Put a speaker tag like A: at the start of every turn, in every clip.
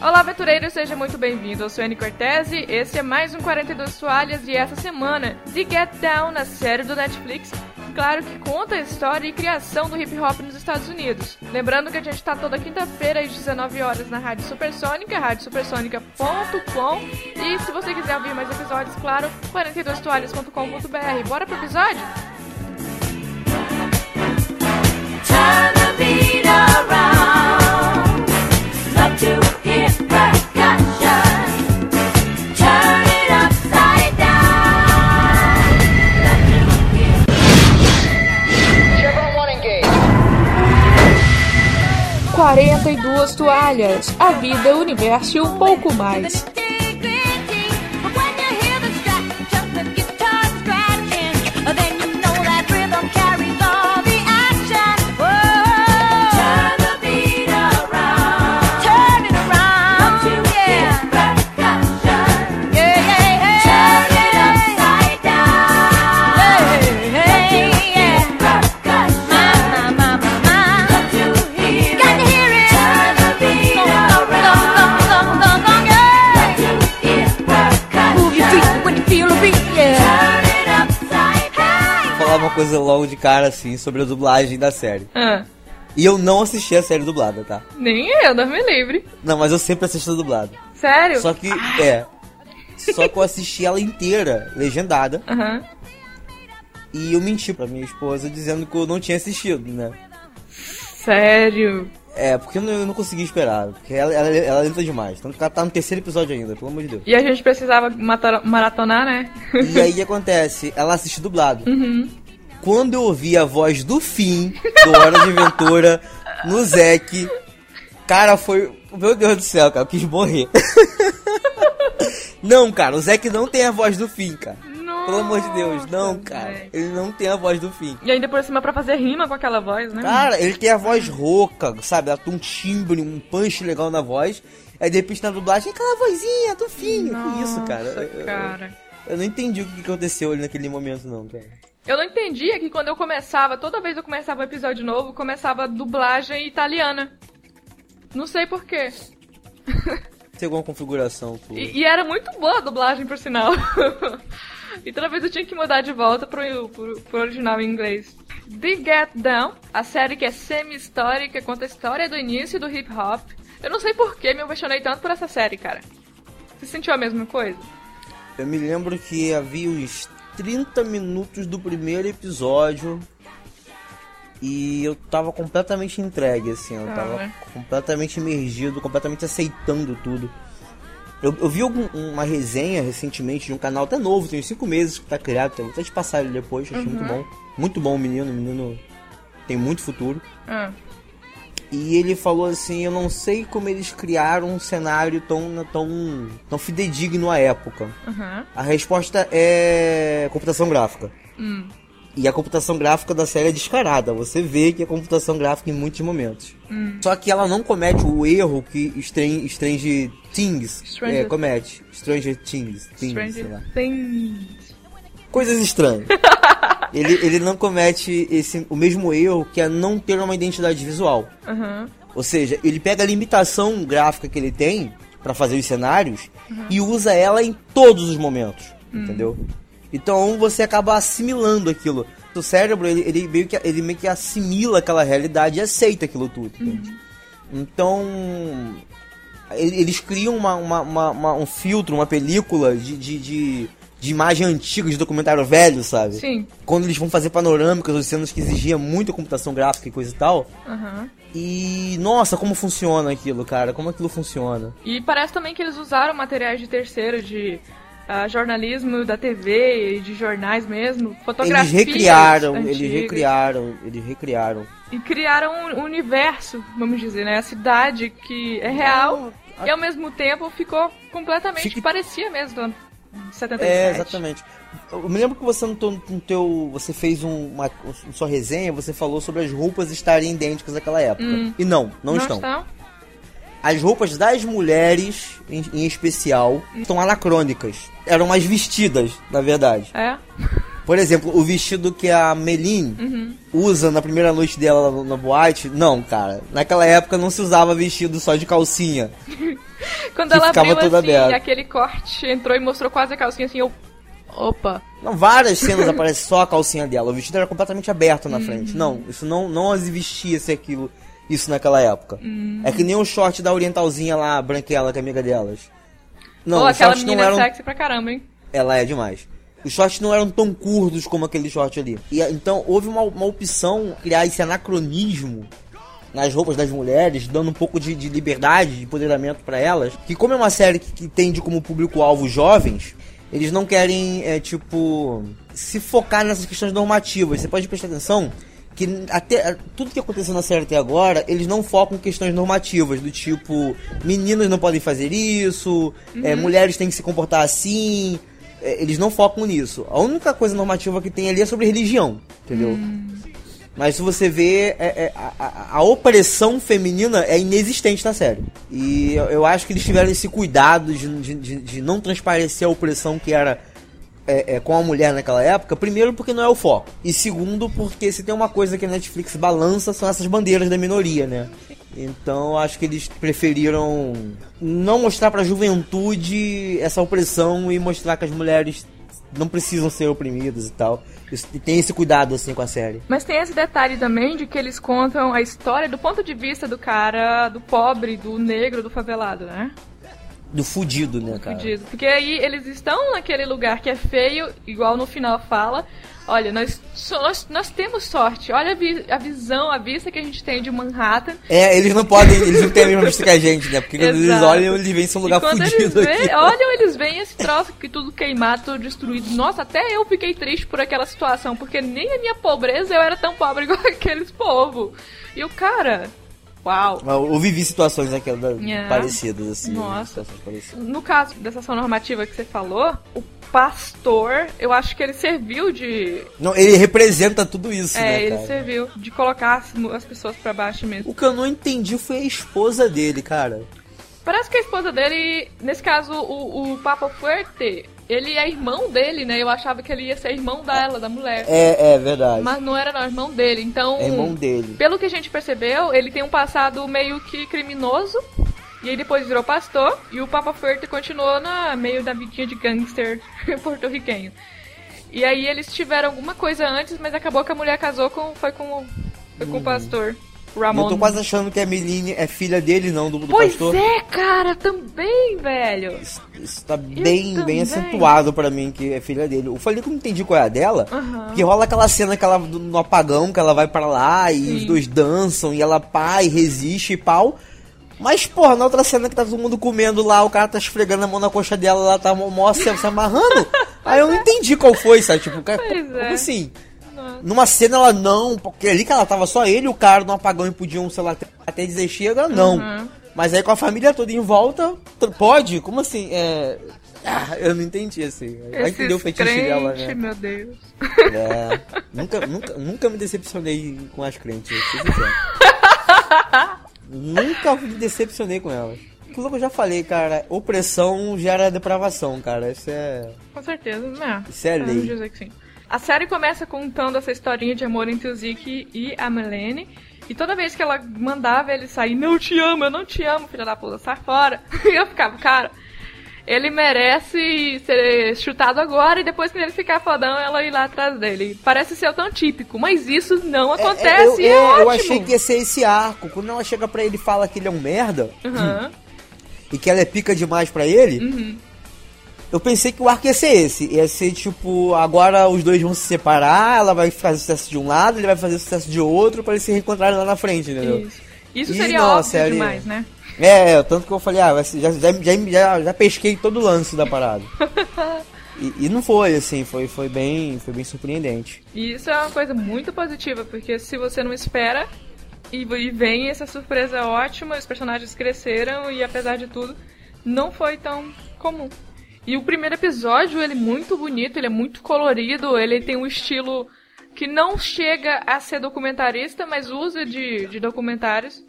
A: Olá, aventureiro, seja muito bem-vindo. Eu sou Anne Cortese, esse é mais um 42 Toalhas e essa semana, The Get Down, a série do Netflix, claro que conta a história e criação do hip hop nos Estados Unidos. Lembrando que a gente está toda quinta-feira às 19 horas na Rádio Supersônica, radiosupersônica.com e se você quiser ouvir mais episódios, claro, 42toalhas.com.br. Bora pro episódio? 42 toalhas, a vida, o universo e um pouco mais.
B: Uma coisa logo de cara, assim, sobre a dublagem da série.
A: Ah,
B: E eu não assisti a série dublada, tá?
A: nem eu, Deus me livre.
B: Não, mas eu sempre assisto a dublada.
A: Sério?
B: Só que, é. Só que eu assisti ela inteira, legendada. E eu menti pra minha esposa dizendo que eu não tinha assistido, né?
A: Sério.
B: É, porque eu não, eu não consegui esperar. Porque ela, ela, ela lenta demais. Tanto que ela tá no terceiro episódio ainda, pelo amor de Deus.
A: E a gente precisava matar- maratonar, né?
B: E aí o que acontece? Ela assiste dublado. Quando eu ouvi a voz do fim do Hora de Aventura no Zek, cara, foi. Meu Deus do céu, cara, eu quis morrer. não, cara, o Zek não tem a voz do fim, cara. Pelo amor de Deus, não,
A: Nossa,
B: cara. Ele não tem a voz do fim.
A: E ainda por cima pra fazer rima com aquela voz, né?
B: Cara, ele tem a voz rouca, sabe? Ela tem um timbre, um punch legal na voz. Aí de repente na dublagem, aquela vozinha do fim. que isso, cara?
A: Nossa,
B: Eu- eu-
A: cara.
B: Eu não entendi o que aconteceu ali naquele momento, não, cara.
A: Eu não entendia que quando eu começava, toda vez que eu começava um episódio novo, começava dublagem italiana. Não sei porquê.
B: Tem alguma configuração, pô.
A: E, e era muito boa a dublagem, por sinal. e toda vez eu tinha que mudar de volta pro, pro, pro original em inglês. The Get Down, a série que é semi-histórica, conta a história do início do hip hop. Eu não sei porquê me apaixonei tanto por essa série, cara. Você sentiu a mesma coisa?
B: Eu me lembro que havia uns 30 minutos do primeiro episódio e eu tava completamente entregue, assim, eu
A: Ah,
B: tava
A: né?
B: completamente imergido, completamente aceitando tudo. Eu, eu vi algum- uma resenha recentemente de um canal até novo, tem 5 meses que tá criado, vou até te passar ele depois, achei muito bom. Muito bom o menino, o menino tem muito futuro.
A: Ah,
B: E ele falou assim, eu não sei como eles criaram um cenário tão, tão, tão fidedigno à época.
A: aham.
B: A resposta é computação gráfica.
A: Hum.
B: E a computação gráfica da série é descarada. Você vê que é computação gráfica em muitos momentos.
A: Hum.
B: Só que ela não comete o erro que Strange, Strange Things
A: Stranger-
B: é, comete. Stranger Things. Things.
A: Stranger Things.
B: Coisas estranhas. ele, ele não comete esse, o mesmo erro que é não ter uma identidade visual.
A: Aham.
B: Ou seja, ele pega a limitação gráfica que ele tem pra fazer os cenários e usa ela em todos os momentos, entendeu? Então você acaba assimilando aquilo. O cérebro, ele, ele, meio que, ele meio que assimila aquela realidade e aceita aquilo tudo, entende? Então, eles criam uma, uma- uma- uma- um filtro, uma película de, de, de, de imagem antiga, de documentário velho, sabe?
A: Sim.
B: Quando eles vão fazer panorâmicas, ou cenas que exigiam muita computação gráfica e coisa e tal,
A: Aham.
B: e nossa, como funciona aquilo, cara? Como aquilo funciona?
A: E parece também que eles usaram materiais de terceiro, de ah, jornalismo da TV, e de jornais mesmo, fotografias
B: Eles recriaram, eles
A: antigas.
B: recriaram, eles recriaram.
A: E criaram um universo, vamos dizer, né? A cidade que é real e ao mesmo tempo ficou completamente
B: Fica-
A: parecia mesmo do ano 77.
B: É, exatamente. Eu me lembro que você no teu, no teu- você fez um- uma, uma sua resenha, você falou sobre as roupas estarem idênticas àquela época.
A: Hum.
B: E não, não,
A: Não
B: estão.
A: estão?
B: As roupas das mulheres, em, em especial, estão anacrônicas. Eram mais vestidas, na verdade.
A: É.
B: Por exemplo, o vestido que a Melin
A: Uhum.
B: usa na primeira noite dela na boate, não, cara. Naquela época não se usava vestido só de calcinha.
A: Quando
B: que
A: ela abriu
B: todo
A: assim, aquele corte, entrou e mostrou quase a calcinha assim, eu. Opa.
B: Não, várias cenas aparece só a calcinha dela. O vestido era completamente aberto
A: Uhum.
B: na frente. Não, isso não, não existia se aquilo, isso naquela época.
A: Uhum.
B: É que nem o short da orientalzinha lá, branquela, que é amiga delas. Não,
A: Pô, aquela menina
B: eram.
A: é sexy pra caramba, hein?
B: Ela é demais. Os shorts não eram tão curtos como aquele short ali. E então houve uma, uma opção criar esse anacronismo nas roupas das mulheres, dando um pouco de, de liberdade, de empoderamento pra elas. Que como é uma série que, que tende como público-alvo jovens, eles não querem, é, tipo, se focar nessas questões normativas. Você pode prestar atenção que até tudo que aconteceu na série até agora, eles não focam em questões normativas, do tipo, meninas não podem fazer isso, é, mulheres têm que se comportar assim. é, eles não focam nisso. A única coisa normativa que tem ali é sobre religião, entendeu? Mas se você vê, é- é, a, a- a opressão feminina é inexistente na série. E eu, eu acho que eles tiveram esse cuidado de, de, de- não transparecer a opressão que era é, é, com a mulher naquela época. Primeiro, porque não é o foco. E segundo, porque se tem uma coisa que a Netflix balança, são essas bandeiras da minoria, né? Então, acho que eles preferiram não mostrar pra juventude essa opressão e mostrar que as mulheres não precisam ser oprimidas e tal. E tem esse cuidado, assim, com a série.
A: Mas tem esse detalhe também de que eles contam a história do ponto de vista do cara, do pobre, do negro, do favelado, né?
B: Do fudido, né, cara?
A: Fudido. Porque aí eles estão naquele lugar que é feio, igual no final fala. Olha, nós, nós, nós temos sorte. Olha a, vi- a visão, a vista que a gente tem de Manhattan.
B: É, eles não podem, eles não têm a mesma vista que a gente, né? Porque quando eles olham, eles veem esse lugar
A: e quando eles
B: fudido
A: veem,
B: aqui.
A: olham, eles veem esse troço que tudo queimado, tudo destruído. Nossa, até eu fiquei triste por aquela situação, porque nem a minha pobreza eu era tão pobre igual aqueles povo. E o cara, uau.
B: Eu vivi situações aqui, da-
A: É.
B: parecidas, assim.
A: Nossa.
B: situações parecidas.
A: No caso dessa ação normativa que você falou, o pastor, eu acho que ele serviu de.
B: Não, ele representa tudo isso,
A: é,
B: né,
A: ele
B: cara?
A: serviu de colocar as, as pessoas pra baixo mesmo.
B: O que eu não entendi foi a esposa dele, cara.
A: Parece que a esposa dele, nesse caso, o, o Papa Fuerte, ele é irmão dele, né? Eu achava que ele ia ser irmão dela, da mulher.
B: É, é verdade.
A: Mas não era não, irmão dele. Então,
B: É irmão dele.
A: pelo que a gente percebeu, ele tem um passado meio que criminoso. E aí depois virou pastor. E o Papa Fuerte continuou na meio da vidinha de gangster porto-riquenho. E aí eles tiveram alguma coisa antes, mas acabou que a mulher casou com. Foi com, foi com o pastor.
B: Hum. Eu
A: Ramon.
B: tô quase achando que a Meline é filha dele, não, do, do
A: Pois
B: pastor.
A: é, cara, também, velho.
B: Isso, isso tá bem,
A: também.
B: bem acentuado pra mim que é filha dele. Eu falei que eu não entendi qual é a dela,
A: Aham.
B: porque rola aquela cena que ela, do- no apagão, que ela vai pra lá e
A: Sim.
B: os dois dançam e ela pá e resiste e pau. Mas, porra, na outra cena que tá todo mundo comendo lá, o cara tá esfregando a mão na coxa dela, ela tá mó se, se amarrando. Aí eu não entendi qual foi, sabe? Tipo, cara,
A: Pois
B: como
A: é.
B: assim? Numa cena ela não, porque ali que ela tava só ele e o cara no apagão e podiam, sei lá, até- dizer chega, não.
A: Uhum.
B: Mas aí com a família toda em volta, pode? Como assim? É. Ah, eu não entendi assim. Vai entender o fetiche
A: crente,
B: dela, né?
A: meu Deus.
B: É. nunca, nunca, nunca me decepcionei com as crentes. Nunca me decepcionei com elas. Aquilo que eu já falei, cara, opressão gera depravação, cara. Isso é.
A: Com certeza, né?
B: Isso é
A: Vamos
B: lei.
A: dizer que sim. A série começa contando essa historinha de amor entre o Zeke e a Melanie. E toda vez que ela mandava ele sair, não eu te amo, eu não te amo, filha da puta, sai fora. E eu ficava, cara, ele merece ser chutado agora e depois que ele ficar fodão, ela ir lá atrás dele. Parece ser tão típico, mas isso não
B: É,
A: acontece.
B: eu,
A: é,
B: é, eu achei que ia ser esse arco. Quando ela chega pra ele e fala que ele é um merda
A: Aham.
B: e que ela é pica demais pra ele,
A: Uhum.
B: Eu pensei que o arco ia ser esse. Ia ser tipo, agora os dois vão se separar, ela vai fazer sucesso de um lado, ele vai fazer sucesso de outro pra eles se reencontrarem lá na frente, entendeu?
A: Isso. Isso
B: Ih,
A: seria
B: não,
A: óbvio demais, né?
B: É, é, tanto que eu falei, ah, já, já, já, já pesquei todo o lance da parada. e, e não foi, assim, foi, foi, bem, foi bem surpreendente.
A: E isso é uma coisa muito positiva, porque se você não espera e, e vem essa surpresa ótima, os personagens cresceram e apesar de tudo, não foi tão comum. E o primeiro episódio, ele é muito bonito, ele é muito colorido, ele tem um estilo que não chega a ser documentarista, mas usa de, de documentários.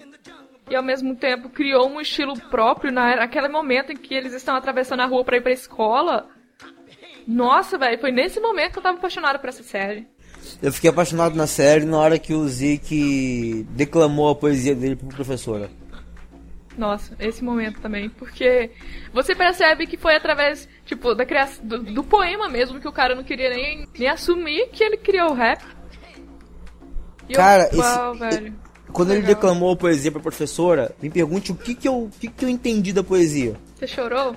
A: E ao mesmo tempo criou um estilo próprio na, naquele momento em que eles estão atravessando a rua pra ir pra escola. Nossa, velho, foi nesse momento que eu tava apaixonada por essa série.
B: Eu fiquei apaixonado na série na hora que o Zeke declamou a poesia dele pro professora.
A: Nossa, esse momento também, porque você percebe que foi através, tipo, da criação do, do poema mesmo que o cara não queria nem, nem assumir que ele criou o rap. E eu,
B: Cara,
A: uau,
B: esse-
A: velho.
B: Quando ele
A: Legal.
B: declamou a poesia pra professora, me pergunte o que que eu, o que que eu entendi da poesia.
A: Você chorou?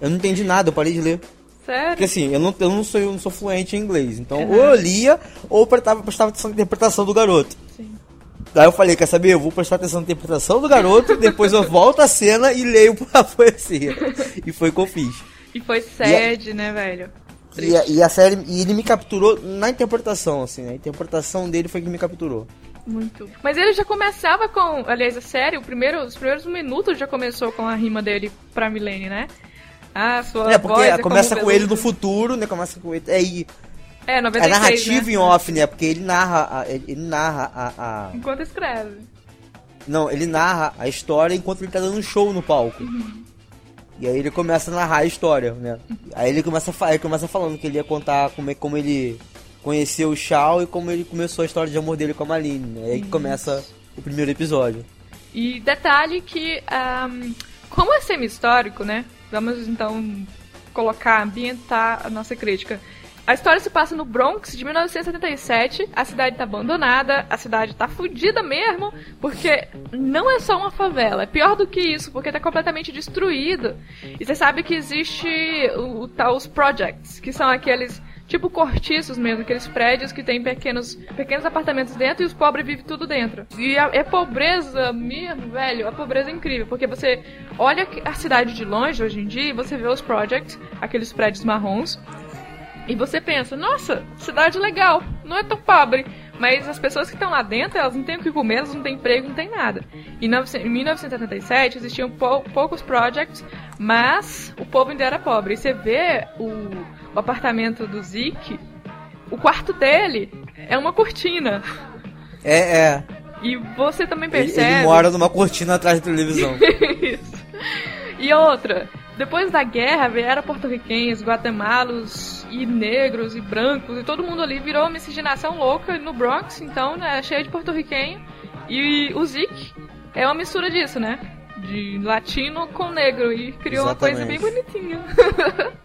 B: Eu não entendi nada, eu parei de ler.
A: Sério?
B: Porque assim, eu não, eu não, sou, eu não sou fluente em inglês. Então,
A: Uhum.
B: ou eu lia, ou prestava, prestava atenção na interpretação do garoto. Daí eu falei, quer saber? Eu vou prestar atenção na interpretação do garoto, depois eu volto à cena e leio a poesia. E foi o que eu fiz.
A: E foi sad, né, velho?
B: E a, e a série, e ele me capturou na interpretação, assim, a interpretação dele foi que me capturou.
A: Muito. Mas ele já começava com. Aliás, a série, o primeiro, os primeiros minutos já começou com a rima dele pra Milene, né? Ah, sua
B: é, porque
A: é
B: começa com ele no futuro, né? Começa com ele. É, e
A: É,
B: é
A: 96,
B: narrativa
A: né?
B: em off, né? Porque ele narra. a- ele, narra a, a-
A: Enquanto escreve.
B: Não, ele narra a história enquanto ele tá dando um show no palco.
A: Uhum.
B: E aí ele começa a narrar a história, né? Aí ele começa, a ele começa falando que ele ia contar como, é- como ele conheceu o Shao e como ele começou a história de amor dele com a Maline. Né? Aí que começa o primeiro episódio.
A: E detalhe que, ahm, como é semi-histórico, né? Vamos então colocar, ambientar a nossa crítica. A história se passa no Bronx de 1977. A cidade tá abandonada, a cidade tá fudida mesmo, porque não é só uma favela, é pior do que isso, porque tá completamente destruído. E você sabe que existe o, tal os projects, que são aqueles tipo cortiços mesmo, aqueles prédios que tem pequenos, pequenos apartamentos dentro e os pobres vivem tudo dentro. E é pobreza mesmo, velho, a pobreza é incrível, porque você olha a cidade de longe hoje em dia e você vê os projects, aqueles prédios marrons, e você pensa, nossa, cidade legal, não é tão pobre. Mas as pessoas que estão lá dentro, elas não têm o que comer, elas não têm emprego, não têm nada. Em 900 em 1977 existiam pou- poucos projects, mas o povo ainda era pobre. E você vê o, o apartamento do Zeke, o quarto dele é uma cortina.
B: É, é.
A: E você também
B: Ele,
A: percebe.
B: ele mora numa cortina atrás da televisão.
A: Isso. E outra, depois da guerra vieram porto-riquenhos, guatemalos e negros e brancos, e todo mundo ali virou uma miscigenação louca no Bronx, então, né, cheio de porto-riquenho. E o Zeke é uma mistura disso, né? De latino com negro, e criou uma coisa bem
B: Exatamente.
A: bonitinha.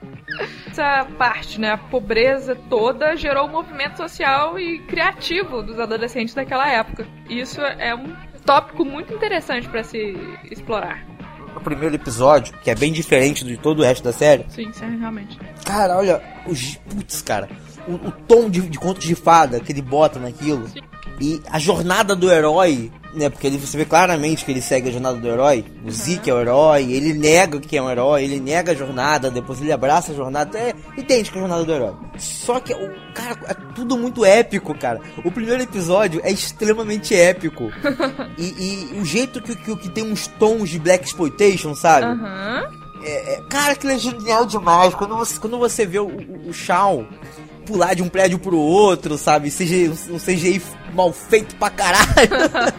A: Essa parte, né, a pobreza toda gerou um movimento social e criativo dos adolescentes daquela época. Isso é um tópico muito interessante para se explorar.
B: O primeiro episódio, que é bem diferente de todo o resto da série,
A: Sim, sim, realmente.
B: cara, olha, os. Putz, cara. O, o tom de, de conto de fada que ele bota naquilo.
A: Sim.
B: E a jornada do herói, né? Porque ele, você vê claramente que ele segue a jornada do herói. O Zeke é o herói, ele nega que é um herói, ele nega a jornada, depois ele abraça a jornada. É, entende que é a jornada do herói. Só que, o cara, é tudo muito épico, cara. O primeiro episódio é extremamente épico. e, e o jeito que, que, que tem uns tons de Black Exploitation, sabe?
A: Aham.
B: É, é, cara, aquilo é genial demais. Quando você, quando você vê o, o, o Shawn pular de um prédio pro outro, sabe? CGI, um CGI mal feito pra caralho.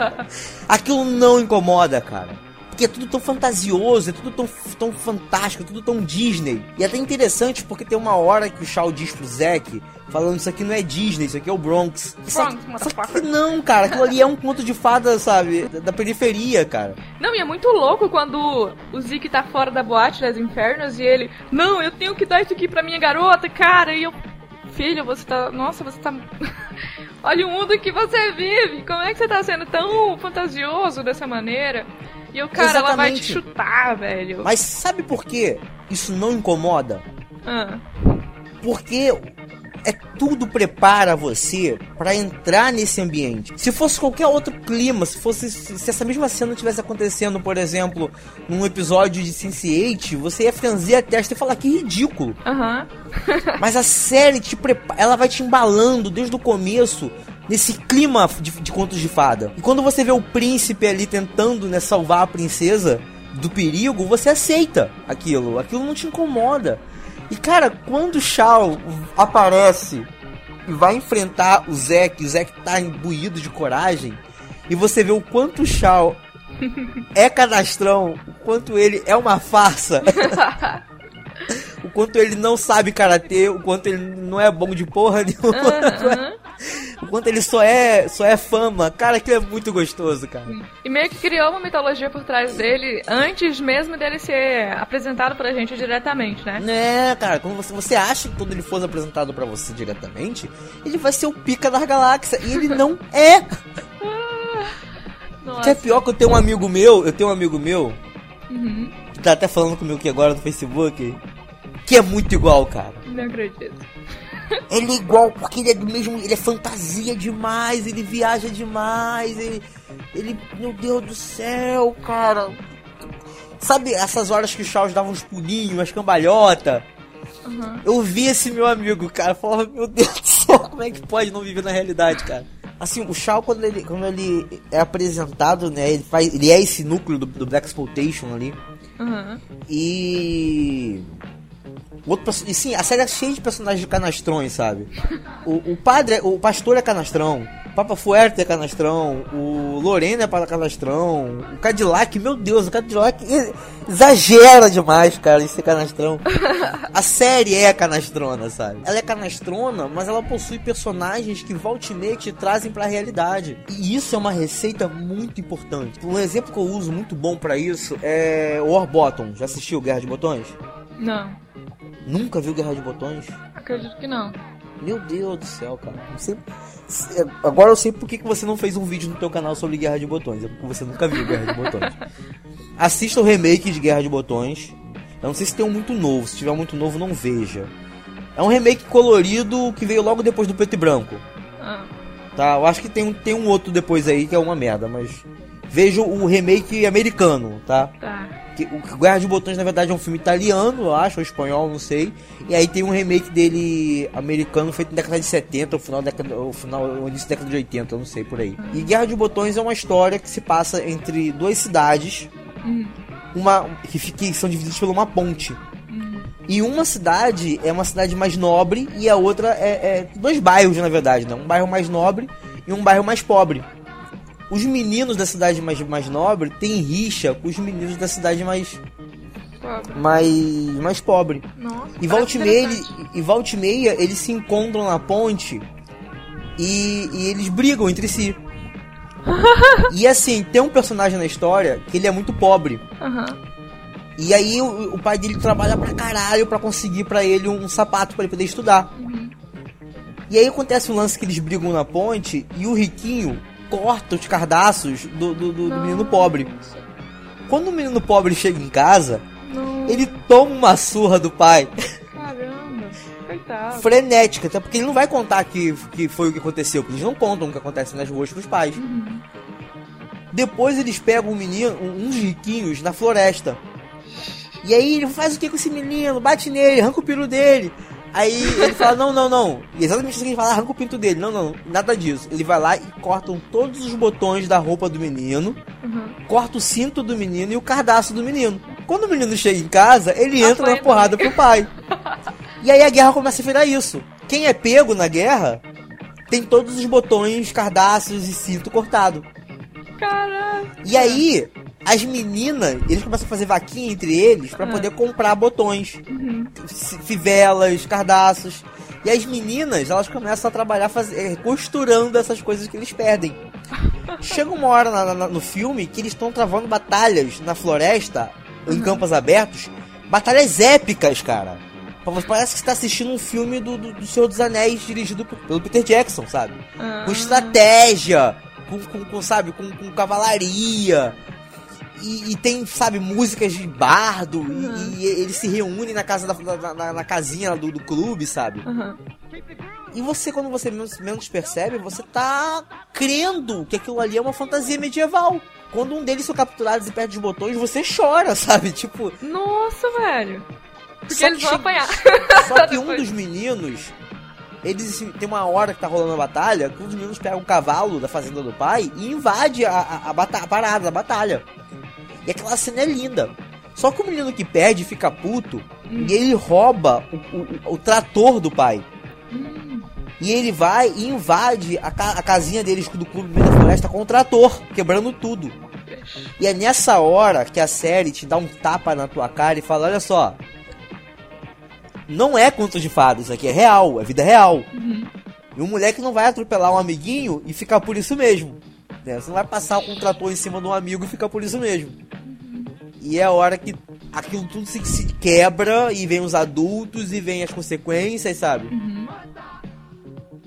B: aquilo não incomoda, cara. Porque é tudo tão fantasioso, é tudo tão, tão fantástico, é tudo tão Disney. E é até interessante porque tem uma hora que o Shaw diz pro Zack, falando isso aqui não é Disney, isso aqui é o Bronx. Só que-
A: Bronx,
B: só que
A: motherfucker.
B: não, cara, aquilo ali é um conto de fada, sabe? Da, da periferia, cara.
A: Não, e é muito louco quando o Zeke tá fora da boate das infernos e ele, não, eu tenho que dar isso aqui pra minha garota, cara, e eu. Filho, você tá. Nossa, você tá. Olha o mundo que você vive! Como é que você tá sendo tão fantasioso dessa maneira? E o cara, ela vai te
B: Exatamente.
A: chutar, velho.
B: Mas sabe por que isso não incomoda?
A: Ah,
B: Porque é tudo prepara você pra entrar nesse ambiente. Se fosse qualquer outro clima, se fosse se essa mesma cena tivesse acontecendo, por exemplo, num episódio de Sense8, você ia franzir a testa e falar que ridículo.
A: Aham.
B: Mas a série te prepara, ela vai te embalando desde o começo nesse clima de, de contos de fada. E quando você vê o príncipe ali tentando né, salvar a princesa do perigo, você aceita aquilo. Aquilo não te incomoda. E cara, quando o Shao aparece e vai enfrentar o Zack, o Zack tá imbuído de coragem, e você vê o quanto o Shao é cadastrão, o quanto ele é uma farsa. o quanto ele não sabe karatê, o quanto ele não é bom de porra nenhuma.
A: Aham.
B: O Enquanto ele só é, só é fama. Cara, aquilo é muito gostoso, cara.
A: E meio que criou uma mitologia por trás dele antes mesmo dele ser apresentado pra gente diretamente, né?
B: Né, cara, quando você, você acha que quando ele for apresentado pra você diretamente, ele vai ser o pica das galáxias. E ele não é.
A: Nossa.
B: Que é pior que eu tenho um amigo meu, eu tenho um amigo meu,
A: Uhum.
B: que tá até falando comigo aqui agora no Facebook, que é muito igual, cara.
A: Não acredito.
B: Ele é igual porque ele é do mesmo. Ele é fantasia demais, ele viaja demais, ele. Ele. Meu Deus do céu, cara. Sabe essas horas que os Charles davam uns pulinhos, umas cambalhota?
A: Uhum.
B: Eu vi esse meu amigo, cara, falava, meu Deus do céu, como é que pode não viver na realidade, cara? Assim, o Shao, quando ele, quando ele é apresentado, né, ele, faz, ele é esse núcleo do, do Black Exploitation ali,
A: Uhum.
B: e... Outro, e sim, a série é cheia de personagens canastrões, sabe? O, o padre, o pastor é canastrão, Papa Fuerte é canastrão, o Lorena é para canastrão, o Cadillac, meu Deus, o Cadillac exagera demais, cara, em ser canastrão. A série é canastrona, sabe? Ela é canastrona, mas ela possui personagens que volta e meia te trazem pra realidade. E isso é uma receita muito importante. Um exemplo que eu uso muito bom pra isso é War Bottom. Já assistiu Guerra de Botões?
A: Não,
B: Nunca viu Guerra de Botões?
A: acredito que não.
B: Meu Deus do céu, cara. Se- Agora eu sei por que você não fez um vídeo no teu canal sobre Guerra de Botões. É porque você nunca viu Guerra de Botões. Assista o remake de Guerra de Botões. Eu não sei se tem um muito novo. Se tiver um muito novo, não veja. É um remake colorido que veio logo depois do preto e branco.
A: Ah,
B: Tá? Eu acho que tem um, tem um outro depois aí que é uma merda, mas. Veja o remake americano, tá?
A: tá.
B: Que, o Guerra de Botões, na verdade, é um filme italiano, eu acho, ou espanhol, não sei. E aí tem um remake dele americano feito na década de 70, ou final da década, ou final, ou início da década de 80, eu não sei por aí. E Guerra de Botões é uma história que se passa entre duas cidades, uma que, que são divididas por uma ponte. E uma cidade é uma cidade mais nobre e a outra é, é dois bairros, na verdade, né? Um bairro mais nobre e um bairro mais pobre. Os meninos da cidade mais, mais nobre têm rixa com os meninos da cidade mais,
A: Pobre.
B: mais, mais pobre.
A: Nossa.
B: E volta e meia, ele- e volta e meia eles se encontram na ponte e, e eles brigam entre si. e assim, tem um personagem na história que ele é muito pobre.
A: Aham.
B: E aí o, o pai dele trabalha pra caralho pra conseguir pra ele um, sapato pra ele poder estudar. E aí acontece um lance que eles brigam na ponte e o riquinho corta os cardaços do, do, do- do menino pobre. Quando o menino pobre chega em casa,
A: Não.
B: ele toma uma surra do pai.
A: Caramba. Coitado.
B: frenética, até porque ele não vai contar que, que foi o que aconteceu, porque eles não contam o que acontece nas ruas pros pais. Depois eles pegam um menino, um- uns riquinhos na floresta. E aí ele faz o que com esse menino? Bate nele, arranca o piro dele. Aí ele fala, não, não, não. E exatamente assim que ele fala, arranca o pinto dele. Não, não, nada disso. Ele vai lá e cortam todos os botões da roupa do menino,
A: Uhum.
B: corta o cinto do menino e o cardaço do menino. Quando o menino chega em casa, ele entra na porrada pro pai. E aí a guerra começa a virar isso. Quem é pego na guerra tem todos os botões, cardaços e cinto cortado.
A: Caralho.
B: E aí, as meninas, eles começam a fazer vaquinha entre eles pra
A: Ah.
B: poder comprar botões, fi- fivelas, cardaços. E as meninas, elas começam a trabalhar faz- eh, costurando essas coisas que eles perdem. Chega uma hora na- na- no filme que eles estão travando batalhas na floresta, em campos abertos, batalhas épicas, cara. Parece que você tá assistindo um filme do, do, do Senhor dos Anéis dirigido pelo Peter Jackson, sabe?
A: Ah.
B: com estratégia, com, com, com, sabe, com, com cavalaria. E, e tem, sabe, músicas de bardo. E, e eles se reúnem na casa da, na, na- na casinha do, do clube, sabe?
A: Aham.
B: E você, quando você menos, menos percebe, você tá crendo que aquilo ali é uma fantasia medieval. Quando um deles são capturados e perde os botões, você chora, sabe? Tipo,
A: Nossa, velho. Porque
B: Só
A: eles
B: que
A: vão apanhar.
B: Só que um dos meninos, eles assim, tem uma hora que tá rolando a batalha, que dos meninos pega um cavalo da fazenda do pai e invade a, a, a a parada, a batalha. E aquela cena é linda. Só que o menino que perde fica puto e ele rouba o, o- o trator do pai. E ele vai e invade a, ca- a casinha deles do clube no meio da floresta com o trator, quebrando tudo. E é nessa hora que a série te dá um tapa na tua cara e fala: olha só. Não é conto de fadas, isso aqui é real, é vida real. E um moleque não vai atropelar um amiguinho e ficar por isso mesmo. Né? Você não vai passar com um trator em cima de um amigo e ficar por isso mesmo. E é a hora que aquilo tudo se, se quebra e vem os adultos e vem as consequências, sabe?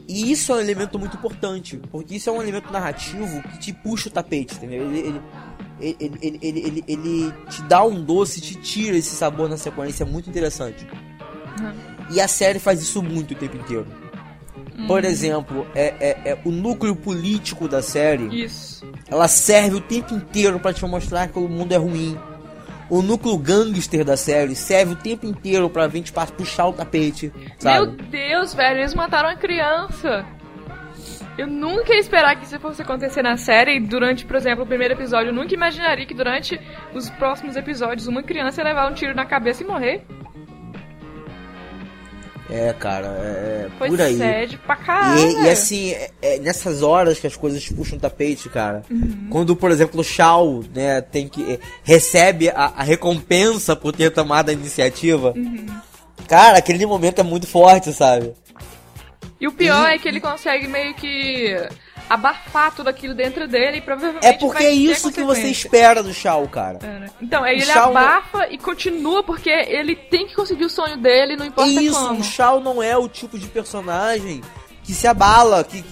B: E isso é um elemento muito importante, porque isso é um elemento narrativo que te puxa o tapete, entendeu? Ele, ele, ele, ele, ele, ele, ele te dá um doce, te tira esse sabor na sequência, é muito interessante. E a série faz isso muito o tempo inteiro. Por exemplo, é, é, é o núcleo político da série
A: Isso.
B: ela serve o tempo inteiro pra te mostrar que o mundo é ruim. O núcleo gangster da série serve o tempo inteiro pra vir te pa- puxar o tapete,
A: Meu
B: sabe?
A: Deus, velho, eles mataram a criança. Eu nunca ia esperar que isso fosse acontecer na série. Durante, por exemplo, o primeiro episódio, eu nunca imaginaria que durante os próximos episódios uma criança ia levar um tiro na cabeça e morrer.
B: É, cara, é, é
A: Foi
B: por aí.
A: sede pra caralho.
B: E, e assim, é, é nessas horas que as coisas puxam o tapete, cara.
A: Uhum.
B: Quando, por exemplo, o Shao, né, tem que. é, recebe a, a recompensa por ter tomado a iniciativa.
A: Uhum.
B: Cara, aquele momento é muito forte, sabe?
A: E o pior
B: E-
A: é que ele consegue meio que abafar tudo aquilo dentro dele e provavelmente.
B: É porque é isso que você espera do Shao, cara.
A: É, né? Então, ele
B: Shao-
A: abafa e continua porque ele tem que conseguir o sonho dele, não importa
B: Isso,
A: como.
B: o Shao não é o tipo de personagem que se abala, que,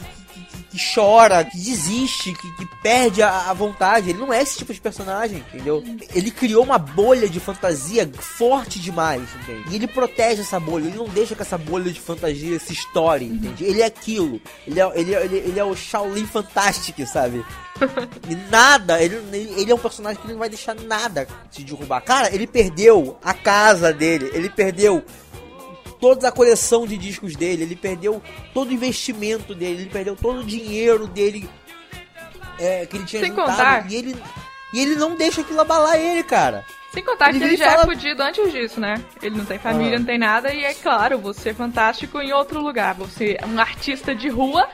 B: que, chora, que desiste, que, que perde a, a vontade. Ele não é esse tipo de personagem, entendeu? Ele criou uma bolha de fantasia forte demais, entende? E ele protege essa bolha, ele não deixa que essa bolha de fantasia se estoure, entende? Ele é aquilo. Ele é, ele é, ele, ele é o Shaolin Fantastic, sabe? E nada, ele, ele, é um personagem que não vai deixar nada te derrubar. Cara, ele perdeu a casa dele, ele perdeu toda a coleção de discos dele, ele perdeu todo o investimento dele, ele perdeu todo o dinheiro dele é, que ele tinha
A: Sem
B: juntado.
A: contar-
B: E ele, e ele não deixa aquilo abalar ele, cara.
A: Sem contar
B: Ele
A: que ele
B: e
A: já é
B: fala-
A: fudido antes disso, né? Ele não tem família,
B: Ah.
A: não tem nada, e é claro, você é fantástico em outro lugar. Você é um artista de rua,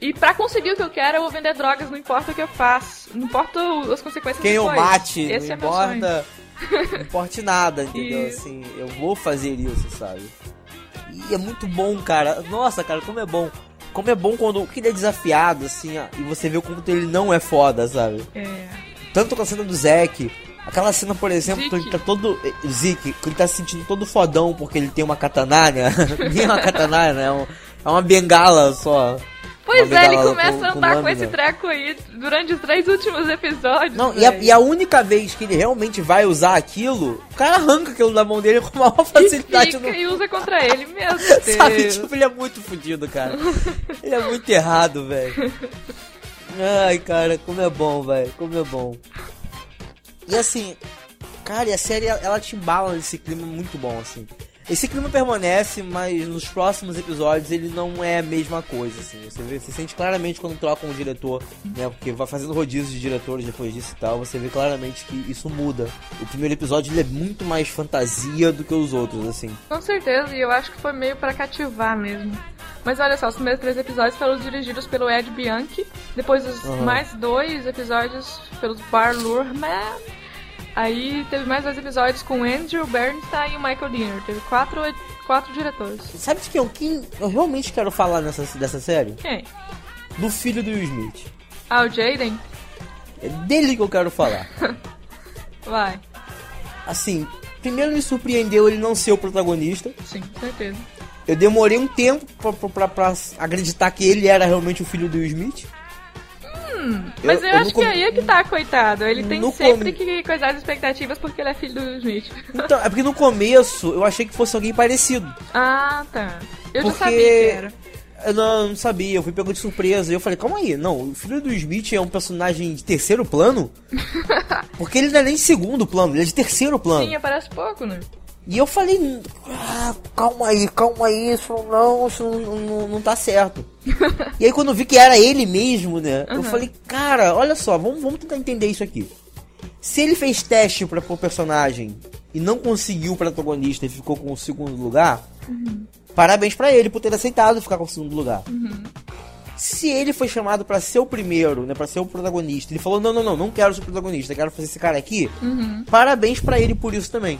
A: e pra conseguir o que eu quero, eu vou vender drogas, não importa o que eu faço. Não importa as consequências
B: Quem eu mate,
A: Esse
B: não
A: é meu sonho.
B: importa. Não importe nada, entendeu?
A: Isso.
B: Assim, eu vou fazer isso, sabe? E é muito bom, cara. Nossa, cara, como é bom. Como é bom quando ele é desafiado, assim, ó, e você vê o quanto ele não é foda, sabe?
A: É.
B: Tanto com a cena do Zack. Aquela cena, por exemplo, que ele tá todo. eh, Zeke, que ele tá se sentindo todo fodão porque ele tem uma katana, né? Nem é uma katana, né? É É uma bengala só.
A: Pois é, ele começa
B: com-
A: a
B: com
A: andar com
B: lâmina.
A: esse treco aí durante os três últimos episódios.
B: Não, e a, e a única vez que ele realmente vai usar aquilo, o cara arranca aquilo da mão dele com a maior
A: E
B: facilidade.
A: fica
B: no-
A: e usa contra ele, Deus.
B: Sabe, tipo, ele é muito fodido, cara. ele é muito errado, velho. Ai, cara, como é bom, velho. Como é bom. E assim, cara, e a série ela te embala nesse clima muito bom, assim. Esse clima permanece, mas nos próximos episódios ele não é a mesma coisa, assim. Você, vê, você sente claramente quando trocam o diretor, né? Porque vai fazendo rodízio de diretores depois disso e tal. Você vê claramente que isso muda. O primeiro episódio ele é muito mais fantasia do que os outros, assim.
A: Com certeza, e eu acho que foi meio pra cativar mesmo. Mas olha só, os primeiros três episódios foram dirigidos pelo Ed Bianchi, depois os
B: Aham.
A: mais dois episódios pelos Bar Luhrmann, aí teve mais dois episódios com Andrew Bernstein e o Michael Dinner. Teve quatro, quatro diretores.
B: Sabe de quem eu, quem eu realmente quero falar nessa, dessa série?
A: Quem?
B: Do filho do Will Smith.
A: Ah, o Jaden?
B: É dele que eu quero falar.
A: Vai.
B: Assim, primeiro me surpreendeu ele não ser o protagonista.
A: Sim, com certeza.
B: Eu demorei um tempo pra, pra, pra- pra acreditar que ele era realmente o filho do Will Smith.
A: Mas eu,
B: eu
A: acho que aí é que tá, coitado. Ele tem sempre
B: com-
A: que coisar as expectativas porque ele é filho do Smith.
B: Então, é porque no começo eu achei que fosse alguém parecido.
A: ah, tá. Eu já
B: Porque-
A: sabia que era.
B: Eu não, não sabia, eu fui pego de surpresa. E eu falei, calma aí, não, o filho do Smith é um personagem de terceiro plano? Porque ele não é nem segundo plano, ele é de terceiro plano.
A: Sim, aparece pouco, né?
B: E eu falei, ah, calma aí, calma aí, isso não, isso não, não, não tá certo. e aí quando eu vi que era ele mesmo, né, eu
A: Uhum.
B: falei, cara, olha só, vamos, vamos tentar entender isso aqui. Se ele fez teste pra pôr personagem e não conseguiu o protagonista e ficou com o segundo lugar, parabéns pra ele por ter aceitado ficar com o segundo lugar. Se ele foi chamado pra ser o primeiro, né, para ser o protagonista, ele falou: "Não, não, não, não quero ser o protagonista, quero fazer esse cara aqui". Parabéns pra ele por isso também.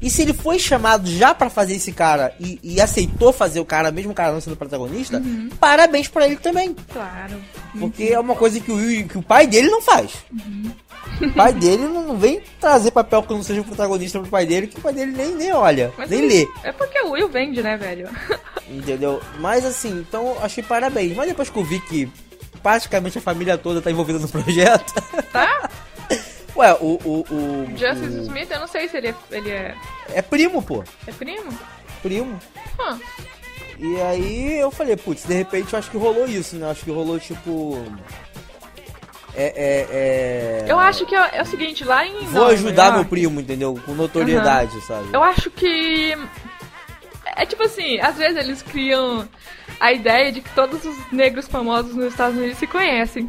B: E se ele foi chamado já pra fazer esse cara e, e aceitou fazer o cara, mesmo o cara não sendo protagonista,
A: Uhum.
B: parabéns pra ele também.
A: Claro.
B: Porque é uma coisa que o, que o pai dele não faz. O pai dele não vem trazer papel que não seja o protagonista pro pai dele, que o pai dele nem, nem olha,
A: Mas
B: nem lê.
A: É porque o Will vende, né, velho?
B: Entendeu? Mas assim, então achei parabéns. Mas depois que eu vi que praticamente a família toda tá envolvida no projeto.
A: Tá?
B: Ué, o. o, o
A: Justice
B: o-
A: Smith, eu não sei se ele é, ele é,
B: É primo, pô.
A: é primo.
B: Primo. E aí eu falei, putz, de repente eu acho que rolou isso, né? Acho que rolou tipo. É. é, é...
A: Eu acho que é, é o seguinte, lá em.
B: Vou
A: Nova
B: ajudar
A: York,
B: meu primo, entendeu? Com notoriedade, sabe?
A: Eu acho que. É tipo assim, às vezes eles criam a ideia de que todos os negros famosos nos Estados Unidos se conhecem.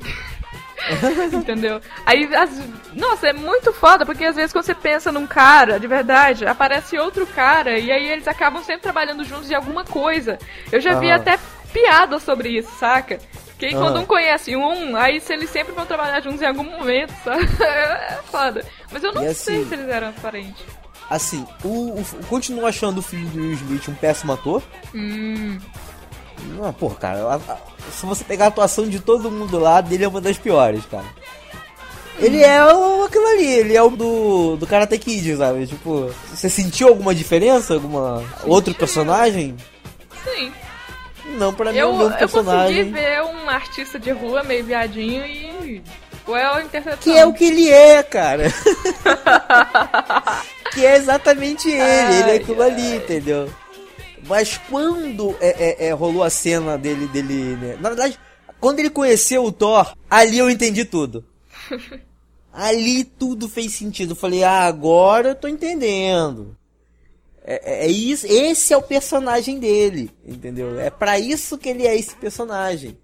A: Entendeu? Aí, as... nossa, é muito foda, porque às vezes quando você pensa num cara, de verdade, aparece outro cara, e aí eles acabam sempre trabalhando juntos em alguma coisa. Eu já vi até piada sobre isso, saca? Que aí quando um conhece um, aí se eles sempre vão trabalhar juntos em algum momento, sabe? É foda. Mas eu não
B: E
A: sei
B: assim-
A: se eles eram parentes.
B: Assim, o, o, continuo achando o filho do Will Smith um péssimo ator.
A: Hum.
B: Não, pô, cara, se você pegar a atuação de todo mundo lá, dele é uma das piores, cara. Ele é o, aquilo ali, ele é o do, do Karate Kid, sabe? Tipo, você sentiu alguma diferença? Alguma outro personagem?
A: Sim.
B: Não, pra mim é o mesmo
A: eu consegui
B: personagem.
A: ver um artista de rua meio viadinho e. É interpretação?
B: Que é o que ele é, cara. que é exatamente ele, ele é
A: Ai,
B: aquilo ali, entendeu? Mas quando é, é- é, rolou a cena dele, dele, né? Na verdade, quando ele conheceu o Thor, ali eu entendi tudo. Ali tudo fez sentido. Eu falei, ah, agora eu tô entendendo. É, é- é isso, esse é o personagem dele, entendeu? É pra isso que ele é esse personagem.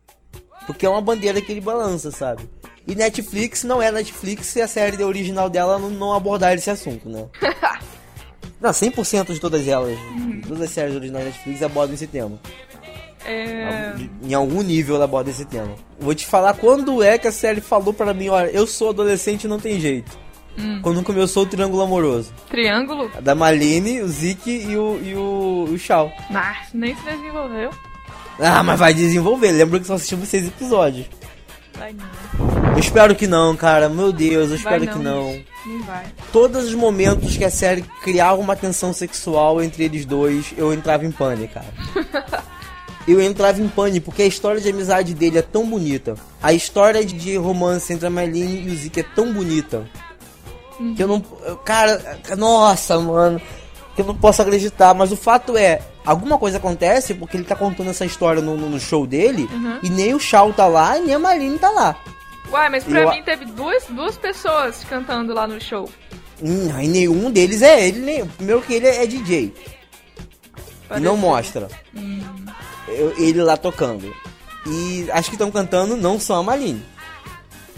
B: Porque é uma bandeira que ele balança, sabe? E Netflix não é Netflix se a série original dela não, não abordar esse assunto, né? não, 100% de todas elas, todas as séries originais da Netflix abordam esse tema.
A: É...
B: Em algum nível ela aborda esse tema. Vou te falar quando é que a série falou pra mim, olha, eu sou adolescente e não tem jeito. Quando começou o Triângulo Amoroso.
A: Triângulo?
B: A da Malene, o Zeke e o, e o, o Shao.
A: Mas nem se desenvolveu.
B: Ah, mas vai desenvolver. Lembra que só assistimos seis episódios.
A: Vai não.
B: Eu espero que não, cara. Meu Deus, eu espero que não.
A: Não vai.
B: Todos os momentos que a série criava uma tensão sexual entre eles dois, eu entrava em pânico, cara. eu entrava em pânico porque a história de amizade dele é tão bonita. A história de romance entre a Marlene e o Zeke é tão bonita. Que eu não. eu- Cara, nossa, mano. Que eu não posso acreditar. Mas o fato é, alguma coisa acontece porque ele tá contando essa história no, no- show dele. E nem o Shao tá lá e nem a Marlene tá lá.
A: Uai, mas pra
B: Eu-
A: mim teve duas, duas pessoas cantando lá no show.
B: Hum, aí nenhum deles é ele. Nem, primeiro que ele é DJ. E
A: Parece-
B: não mostra. Eu- ele lá tocando. E acho que estão cantando não só a Marlene.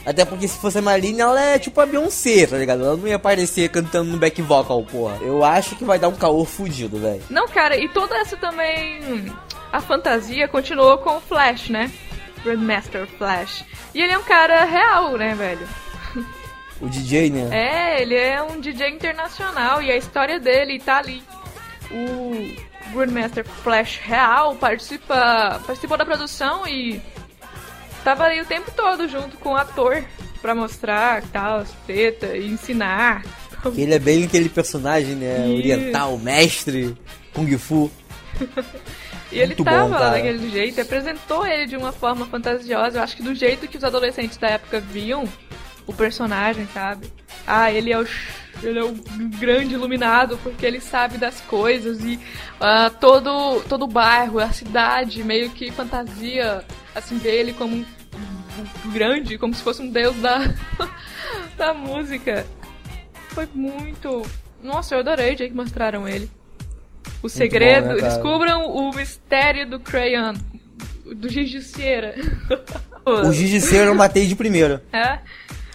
B: Até porque se fosse a Marlene, ela é tipo a Beyoncé, tá ligado? Ela não ia aparecer cantando no back vocal, porra. Eu acho que vai dar um caô fudido, velho.
A: Não, cara, e toda essa também. A fantasia continuou com o Flash, né? Grandmaster Flash. E ele é um cara real, né, velho?
B: O DJ, né?
A: É, ele é um DJ internacional e a história dele tá ali. O Grandmaster Flash real participa, participou da produção e tava ali o tempo todo junto com o ator pra mostrar tal, treta e ensinar.
B: Ele é bem aquele personagem, né?
A: Isso.
B: Oriental, mestre, Kung Fu.
A: E ele
B: Muito
A: tava
B: bom,
A: lá daquele jeito, apresentou ele de uma forma fantasiosa. Eu acho que do jeito que os adolescentes da época viam o personagem, sabe? Ah, ele é o, ele é o grande iluminado porque ele sabe das coisas e ah, todo, todo o bairro, a cidade meio que fantasia assim dele como um, um grande, como se fosse um deus da, da música. Foi muito. Nossa, eu adorei o jeito que mostraram ele. O segredo,
B: né, cara?
A: descubram o mistério do Crayon, do Giz de Cera.
B: O Jiu-Jitsu eu matei de primeira.
A: É?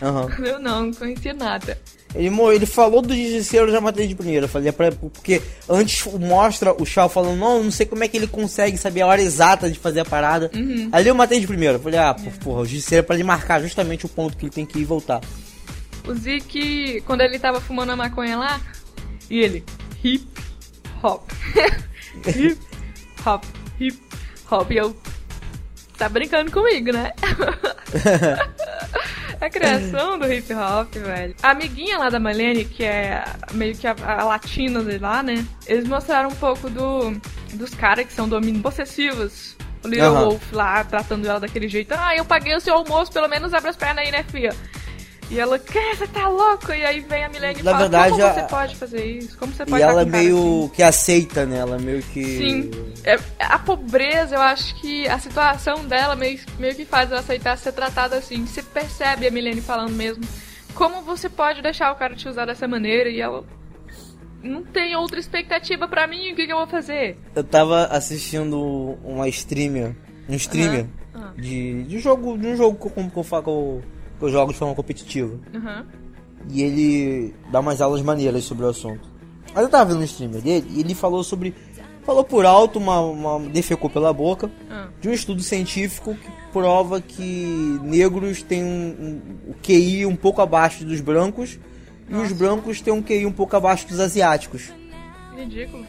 B: Aham.
A: Eu não, não conhecia nada.
B: Ele, ele falou do Jiu-Jitsu eu já matei de primeira. Eu Falei, é pra, porque antes mostra o Shao falando, não, não sei como é que ele consegue saber a hora exata de fazer a parada. Ali eu matei de primeira. Eu Falei, ah, pô, porra, o Jiu-Jitsu é pra ele marcar justamente o ponto que ele tem que ir e voltar.
A: O Zeke, quando ele tava fumando a maconha lá, e ele. hip hop. hip hop, hip hop. E eu. Tá brincando comigo, né? a criação do hip hop, velho. A amiguinha lá da Malene, que é meio que a, a latina de lá, né? Eles mostraram um pouco do, dos caras que são domínios possessivos. O Little
B: Aham.
A: Wolf lá, tratando ela daquele jeito. Ah, eu paguei o seu almoço, pelo menos abre as pernas aí, né, filha? E ela, que? Você tá louco? E aí vem a Milene e
B: Na
A: fala,
B: verdade,
A: como
B: a-
A: você pode fazer isso? Como você
B: E
A: pode estar
B: ela meio
A: assim?"
B: que aceita, né? Ela meio que.
A: Sim. É, a pobreza, eu acho que a situação dela meio, meio que faz ela aceitar ser tratada assim. Você percebe a Milene falando mesmo. Como você pode deixar o cara te usar dessa maneira? E ela. Não tem outra expectativa pra mim, o que, que eu vou fazer?
B: Eu tava assistindo uma streamer. Um streamer
A: Aham.
B: de, de jogo. De um jogo que eu, que eu, que eu, que eu jogo de forma competitiva.
A: Aham.
B: E ele dá umas aulas maneiras sobre o assunto. Aí eu tava vendo um streamer dele e ele falou sobre. Falou por alto, uma, uma defecou pela boca,
A: Ah.
B: de um estudo científico que prova que negros têm um, um, QI um pouco abaixo dos brancos e os brancos têm um QI um pouco abaixo dos asiáticos.
A: Ridículo.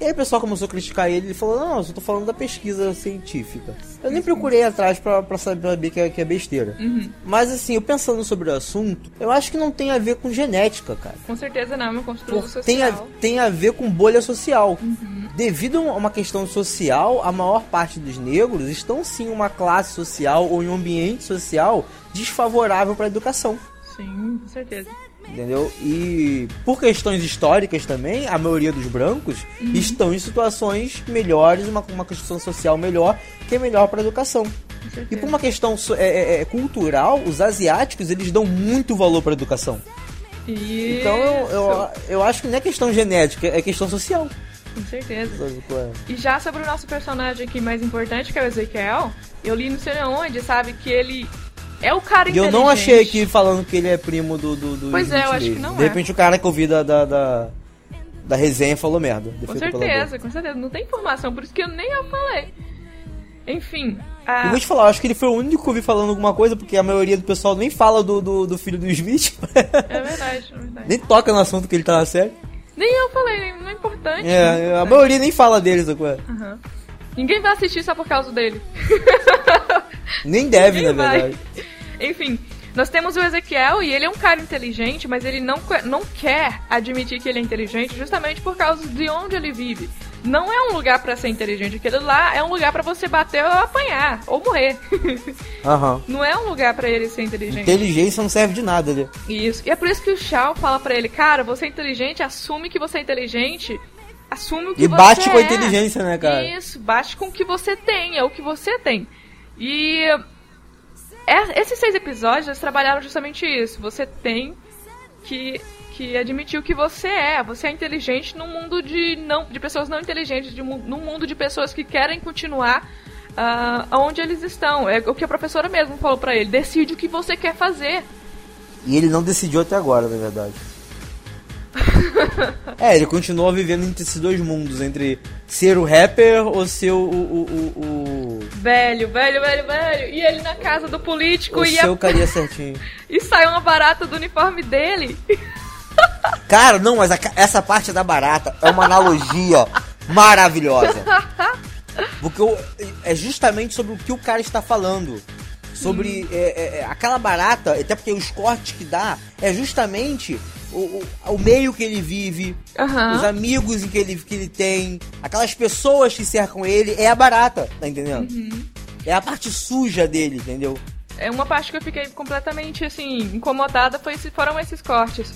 B: E aí o pessoal começou a criticar ele, ele falou, não, eu só tô falando da pesquisa científica. Eu nem procurei atrás pra, pra saber que é, que é besteira.
A: Uhum.
B: Mas assim, eu pensando sobre o assunto, eu acho que não tem a ver com genética, cara.
A: Com certeza não, é uma construção social.
B: tem, a, tem a ver com bolha social.
A: Uhum.
B: Devido a uma questão social, a maior parte dos negros estão sim em uma classe social ou em um ambiente social desfavorável para a educação.
A: Sim, com certeza.
B: Entendeu? E por questões históricas também, a maioria dos brancos
A: Uhum.
B: estão em situações melhores, uma, uma construção social melhor, que é melhor para a educação. E por uma questão é, é, é, cultural, os asiáticos eles dão muito valor para a educação. Então eu, eu, eu acho que não é questão genética, é questão social.
A: Com certeza. E já sobre o nosso personagem aqui mais importante, que é o Ezequiel, eu li não sei onde, sabe, que ele é o cara
B: E eu não achei aqui falando que ele é primo do. do, do
A: Pois é, eu acho que não
B: De
A: é.
B: repente o cara que eu vi da, da, da, da resenha falou merda.
A: Com certeza, com certeza. Não tem informação, por isso que eu nem eu falei. Enfim, a...
B: Eu vou te falar, eu acho que ele foi o único que eu vi falando alguma coisa, porque a maioria do pessoal nem fala do, do, do filho do Smith.
A: é verdade, é verdade.
B: nem toca no assunto que ele tá na série.
A: Nem eu falei, não é importante.
B: É, a maioria nem fala dele, sacou? é?
A: Aham. Ninguém vai assistir só por causa dele.
B: Nem deve,
A: Ninguém
B: na
A: vai.
B: verdade.
A: Enfim, nós temos o Ezequiel e ele é um cara inteligente, mas ele não, não quer admitir que ele é inteligente justamente por causa de onde ele vive. Não é um lugar pra ser inteligente, aquele lá é um lugar pra você bater ou apanhar, ou morrer.
B: Aham.
A: não é um lugar pra ele ser inteligente.
B: Inteligência não serve de nada ali.
A: Isso. E é por isso que o Shao fala pra ele, cara, você é inteligente, assume que você é inteligente, assume o que
B: E
A: você
B: bate com a
A: é.
B: inteligência, né, cara?
A: Isso, bate com o que você tem, é o que você tem. E é- esses seis episódios eles trabalharam justamente isso. Você tem que, que admitir o que você é. Você é inteligente num mundo de, não, de pessoas não inteligentes, de, num mundo de pessoas que querem continuar ah, onde eles estão. É o que a professora mesmo falou pra ele. Decide o que você quer fazer.
B: E ele não decidiu até agora, na verdade. é, ele continua vivendo entre esses dois mundos, entre ser o rapper ou ser o. o, o, o,
A: Velho, velho, velho, velho. E ele na casa do político
B: o
A: e,
B: seu
A: a-
B: carinha certinho.
A: e sai uma barata do uniforme dele.
B: Cara, não, mas a essa parte da barata é uma analogia maravilhosa. Porque o- é justamente sobre o que o cara está falando. Sobre é, é, é, aquela barata, até porque os cortes que dá, é justamente o, o, o meio que ele vive,
A: Aham.
B: os amigos que ele, que ele tem, aquelas pessoas que cercam ele, é a barata, tá entendendo? É a parte suja dele, entendeu?
A: É uma parte que eu fiquei completamente assim incomodada foi esse, foram esses cortes.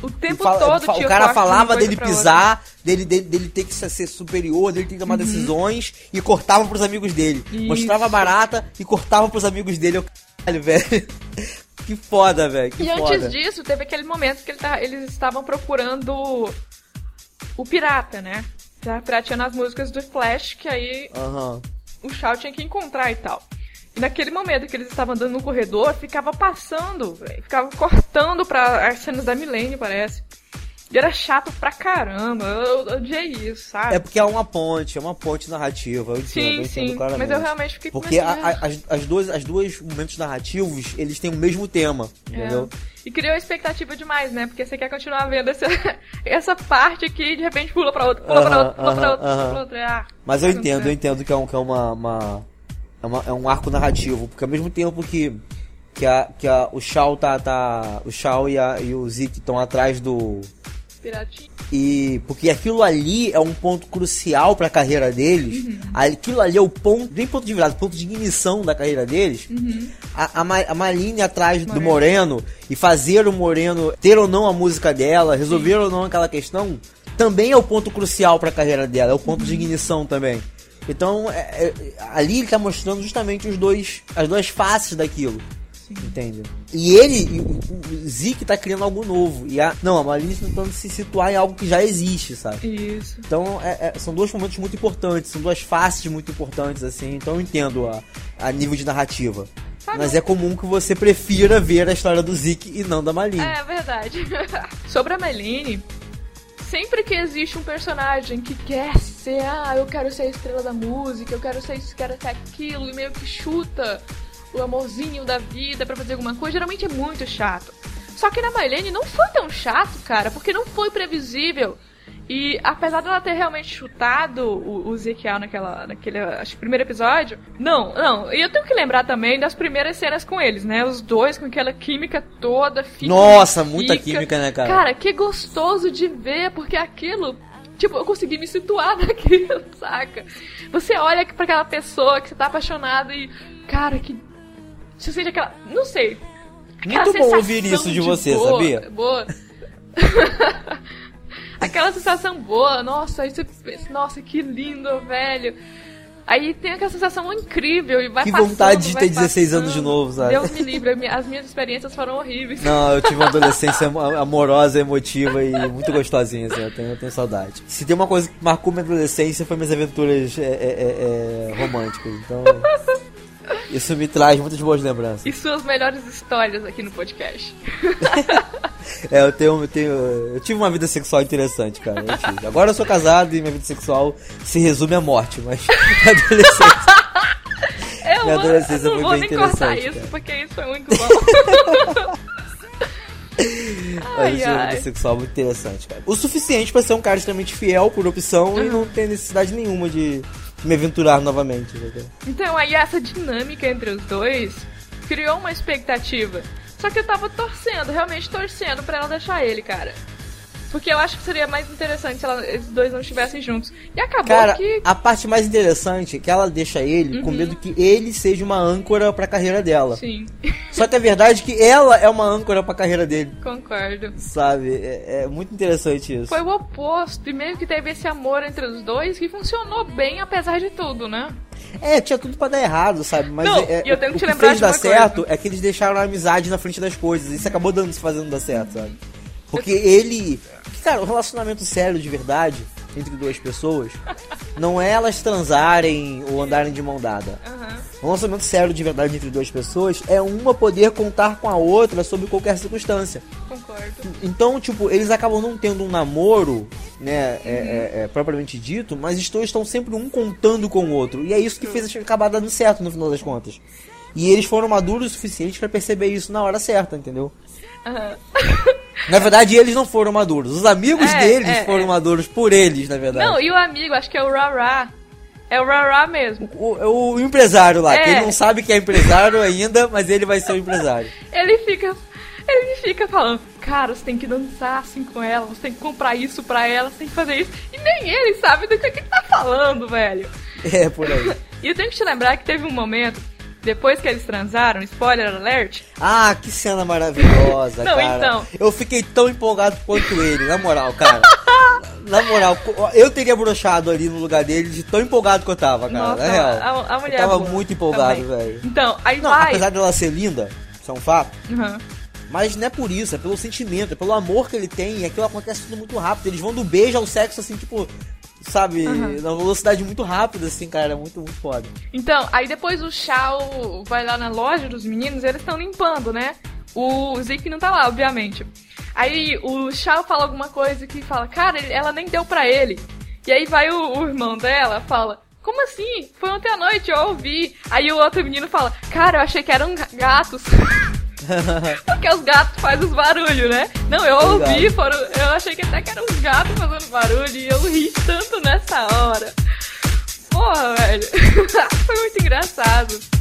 A: O tempo
B: Fala-
A: todo
B: fa-
A: tinha
B: o cara falava dele pisar, dele, dele, dele ter que ser superior, dele ter que tomar decisões e cortava pros amigos dele.
A: Isso.
B: Mostrava a barata e cortava pros amigos dele. Eu, caralho, velho. Que foda, velho.
A: E
B: foda.
A: antes disso, teve aquele momento que ele tá- eles estavam procurando o pirata, né? Já pirateando as músicas do Flash, que aí
B: Aham.
A: o Shao tinha que encontrar e tal. E naquele momento que eles estavam andando no corredor, ficava passando, véi, ficava cortando pra as cenas da Milene, parece. E era chato pra caramba. Eu, eu odiei isso, sabe?
B: É porque é uma ponte, é uma ponte narrativa. Eu entendo,
A: sim,
B: eu entendo
A: sim.
B: claramente.
A: Mas eu realmente fiquei
B: Porque a- a- as, as duas, as duas momentos narrativos, eles têm o mesmo tema, entendeu?
A: É. E criou expectativa demais, né? Porque você quer continuar vendo essa, essa parte aqui e de repente pula pra outra, pula pra
B: Aham,
A: outra, pula pra
B: aham,
A: outra, pula
B: aham.
A: pra outra. Ah,
B: Mas eu
A: tá
B: entendo, eu entendo que é, um, que é uma, uma- é uma- é um arco narrativo, porque ao mesmo tempo que, que, a, que a, o Shao tá, tá. O Shao e, a, e o Zeke estão atrás do. E. Porque aquilo ali é um ponto crucial pra carreira deles.
A: Uhum.
B: Aquilo ali é o ponto. Nem ponto de virada, ponto de ignição da carreira deles.
A: Uhum.
B: A, a, Ma- a Marlene atrás do Moreno e fazer o Moreno ter ou não a música dela, resolver ou não aquela questão, também é o ponto crucial pra carreira dela, é o ponto de ignição também. Então, é- é- ali ele tá mostrando justamente os dois, as duas faces daquilo. Entende? E ele, o, Zeke tá criando algo novo. E a, não, a Marlene tá tentando se situar em algo que já existe, sabe?
A: Isso.
B: Então, é- é- são dois momentos muito importantes, são duas faces muito importantes, assim. Então, eu entendo a, a nível de narrativa.
A: Sabe
B: Mas é comum que você prefira ver a história do Zeke e não da Marlene.
A: É verdade. Sobre a Meline, sempre que existe um personagem que quer ser, ah, eu quero ser a estrela da música, eu quero ser isso, quero ser aquilo, e meio que chuta o amorzinho da vida pra fazer alguma coisa, geralmente é muito chato. Só que na Marlene não foi tão chato, cara, porque não foi previsível. E apesar dela ter realmente chutado o, o Ezequiel naquela, naquele acho, primeiro episódio, não, não. E eu tenho que lembrar também das primeiras cenas com eles, né? Os dois com aquela química toda, fica,
B: Nossa,
A: fica.
B: muita química, né, cara?
A: Cara, que gostoso de ver, porque aquilo. Tipo, eu consegui me situar naquilo, saca? Você olha pra aquela pessoa que você tá apaixonado e. Cara, que. Você sente aquela. Não sei. Aquela
B: Muito bom ouvir isso de você,
A: boa,
B: sabia?
A: Boa. aquela sensação boa, nossa, aí você pensa, nossa, que lindo, velho. Aí tem aquela sensação incrível e vai
B: Que
A: passando,
B: vontade de ter 16 anos
A: passando.
B: de novo, sabe?
A: Deus me livre, as minhas experiências foram horríveis.
B: Não, eu tive uma adolescência amo- amorosa, emotiva e muito gostosinha, assim, eu tenho, eu tenho saudade. Se tem uma coisa que marcou minha adolescência foi minhas aventuras é, é, é, é, românticas, então... Isso me traz muitas boas lembranças.
A: E suas melhores histórias aqui no podcast.
B: É, eu tenho, eu tenho. Eu tive uma vida sexual interessante, cara. eu. Agora eu sou casado e minha vida sexual se resume à morte, mas na adolescência.
A: Eu,
B: Minha adolescência
A: eu não
B: foi
A: vou
B: bem interessante,
A: isso,
B: cara.
A: porque isso foi muito bom.
B: Mas
A: ai,
B: eu uma vida
A: ai.
B: sexual muito interessante, cara. O suficiente pra ser um cara extremamente fiel por opção e não ter necessidade nenhuma de me aventurar novamente.
A: Então aí essa dinâmica entre os dois criou uma expectativa. Só que eu tava torcendo, realmente torcendo pra ela deixar ele, cara. Porque eu acho que seria mais interessante se ela- esses dois não estivessem juntos. E acabou
B: Cara,
A: que.
B: a parte mais interessante é que ela deixa ele com medo que ele seja uma âncora pra carreira dela.
A: Sim,
B: Só que a verdade é que ela é uma âncora pra carreira dele.
A: concordo.
B: Sabe? É, é muito interessante isso.
A: Foi o oposto, e meio que teve esse amor entre os dois que funcionou bem apesar de tudo, né?
B: É, tinha tudo pra dar errado, sabe? Mas
A: Não,
B: é,
A: e eu tenho que
B: o
A: te
B: que
A: lembrar
B: fez
A: de
B: dar
A: coisa.
B: certo é que eles deixaram a amizade na frente das coisas. Isso acabou dando se fazendo dar certo, sabe? Porque ele. Cara, o relacionamento sério de verdade entre duas pessoas não é elas transarem ou andarem de mão dada.
A: Aham,
B: Um relacionamento sério de verdade entre duas pessoas é uma poder contar com a outra sobre qualquer circunstância.
A: concordo.
B: Então, tipo, eles acabam não tendo um namoro, né, é, é, é, propriamente dito, mas os dois estão sempre um contando com o outro. E é isso que fez acabar dando certo no final das contas. E eles foram maduros o suficiente pra perceber isso na hora certa, entendeu?
A: Aham.
B: Na verdade, eles não foram maduros. Os amigos
A: É,
B: deles
A: é,
B: foram
A: é.
B: maduros por eles, na verdade.
A: Não, e o amigo, acho que é o Rara. É o Rara mesmo.
B: O, o empresário lá, que
A: É.
B: ele não sabe que é empresário ainda, mas ele vai ser o empresário.
A: Ele fica. Ele fica falando, cara, você tem que dançar assim com ela, você tem que comprar isso pra ela, você tem que fazer isso. E nem ele sabe do que, que ele tá falando, velho.
B: É, por aí.
A: E eu tenho que te lembrar que teve um momento, depois que eles transaram, spoiler alert,
B: Ah, que cena maravilhosa,
A: Não,
B: cara.
A: então.
B: Eu fiquei tão empolgado quanto ele, na moral, cara. Na moral, eu teria brochado ali no lugar dele de tão empolgado que eu tava, cara.
A: nossa,
B: na real.
A: a, a mulher.
B: eu tava
A: boa
B: muito empolgado, velho.
A: Então, aí
B: Não,
A: vai.
B: apesar dela ser linda, isso é um fato,
A: Uhum.
B: mas não é por isso, é pelo sentimento, é pelo amor que ele tem, e aquilo acontece tudo muito rápido. Eles vão do beijo ao sexo, assim, tipo, sabe,
A: Uhum.
B: na velocidade muito rápida, assim, cara, é muito, muito foda.
A: Então, aí depois o Shao vai lá na loja dos meninos, eles estão limpando, né? O Zeke não tá lá, obviamente. Aí o Shao fala alguma coisa que fala, cara, ela nem deu pra ele. E aí vai o, o irmão dela, fala, como assim? Foi ontem à noite, eu ouvi. Aí o outro menino fala, cara, eu achei que eram ga- gatos. Porque os gatos fazem os barulhos, né? Não, eu ouvi, foram, eu achei que até que eram os gatos fazendo barulho e eu ri tanto nessa hora. Porra, velho. Foi muito engraçado.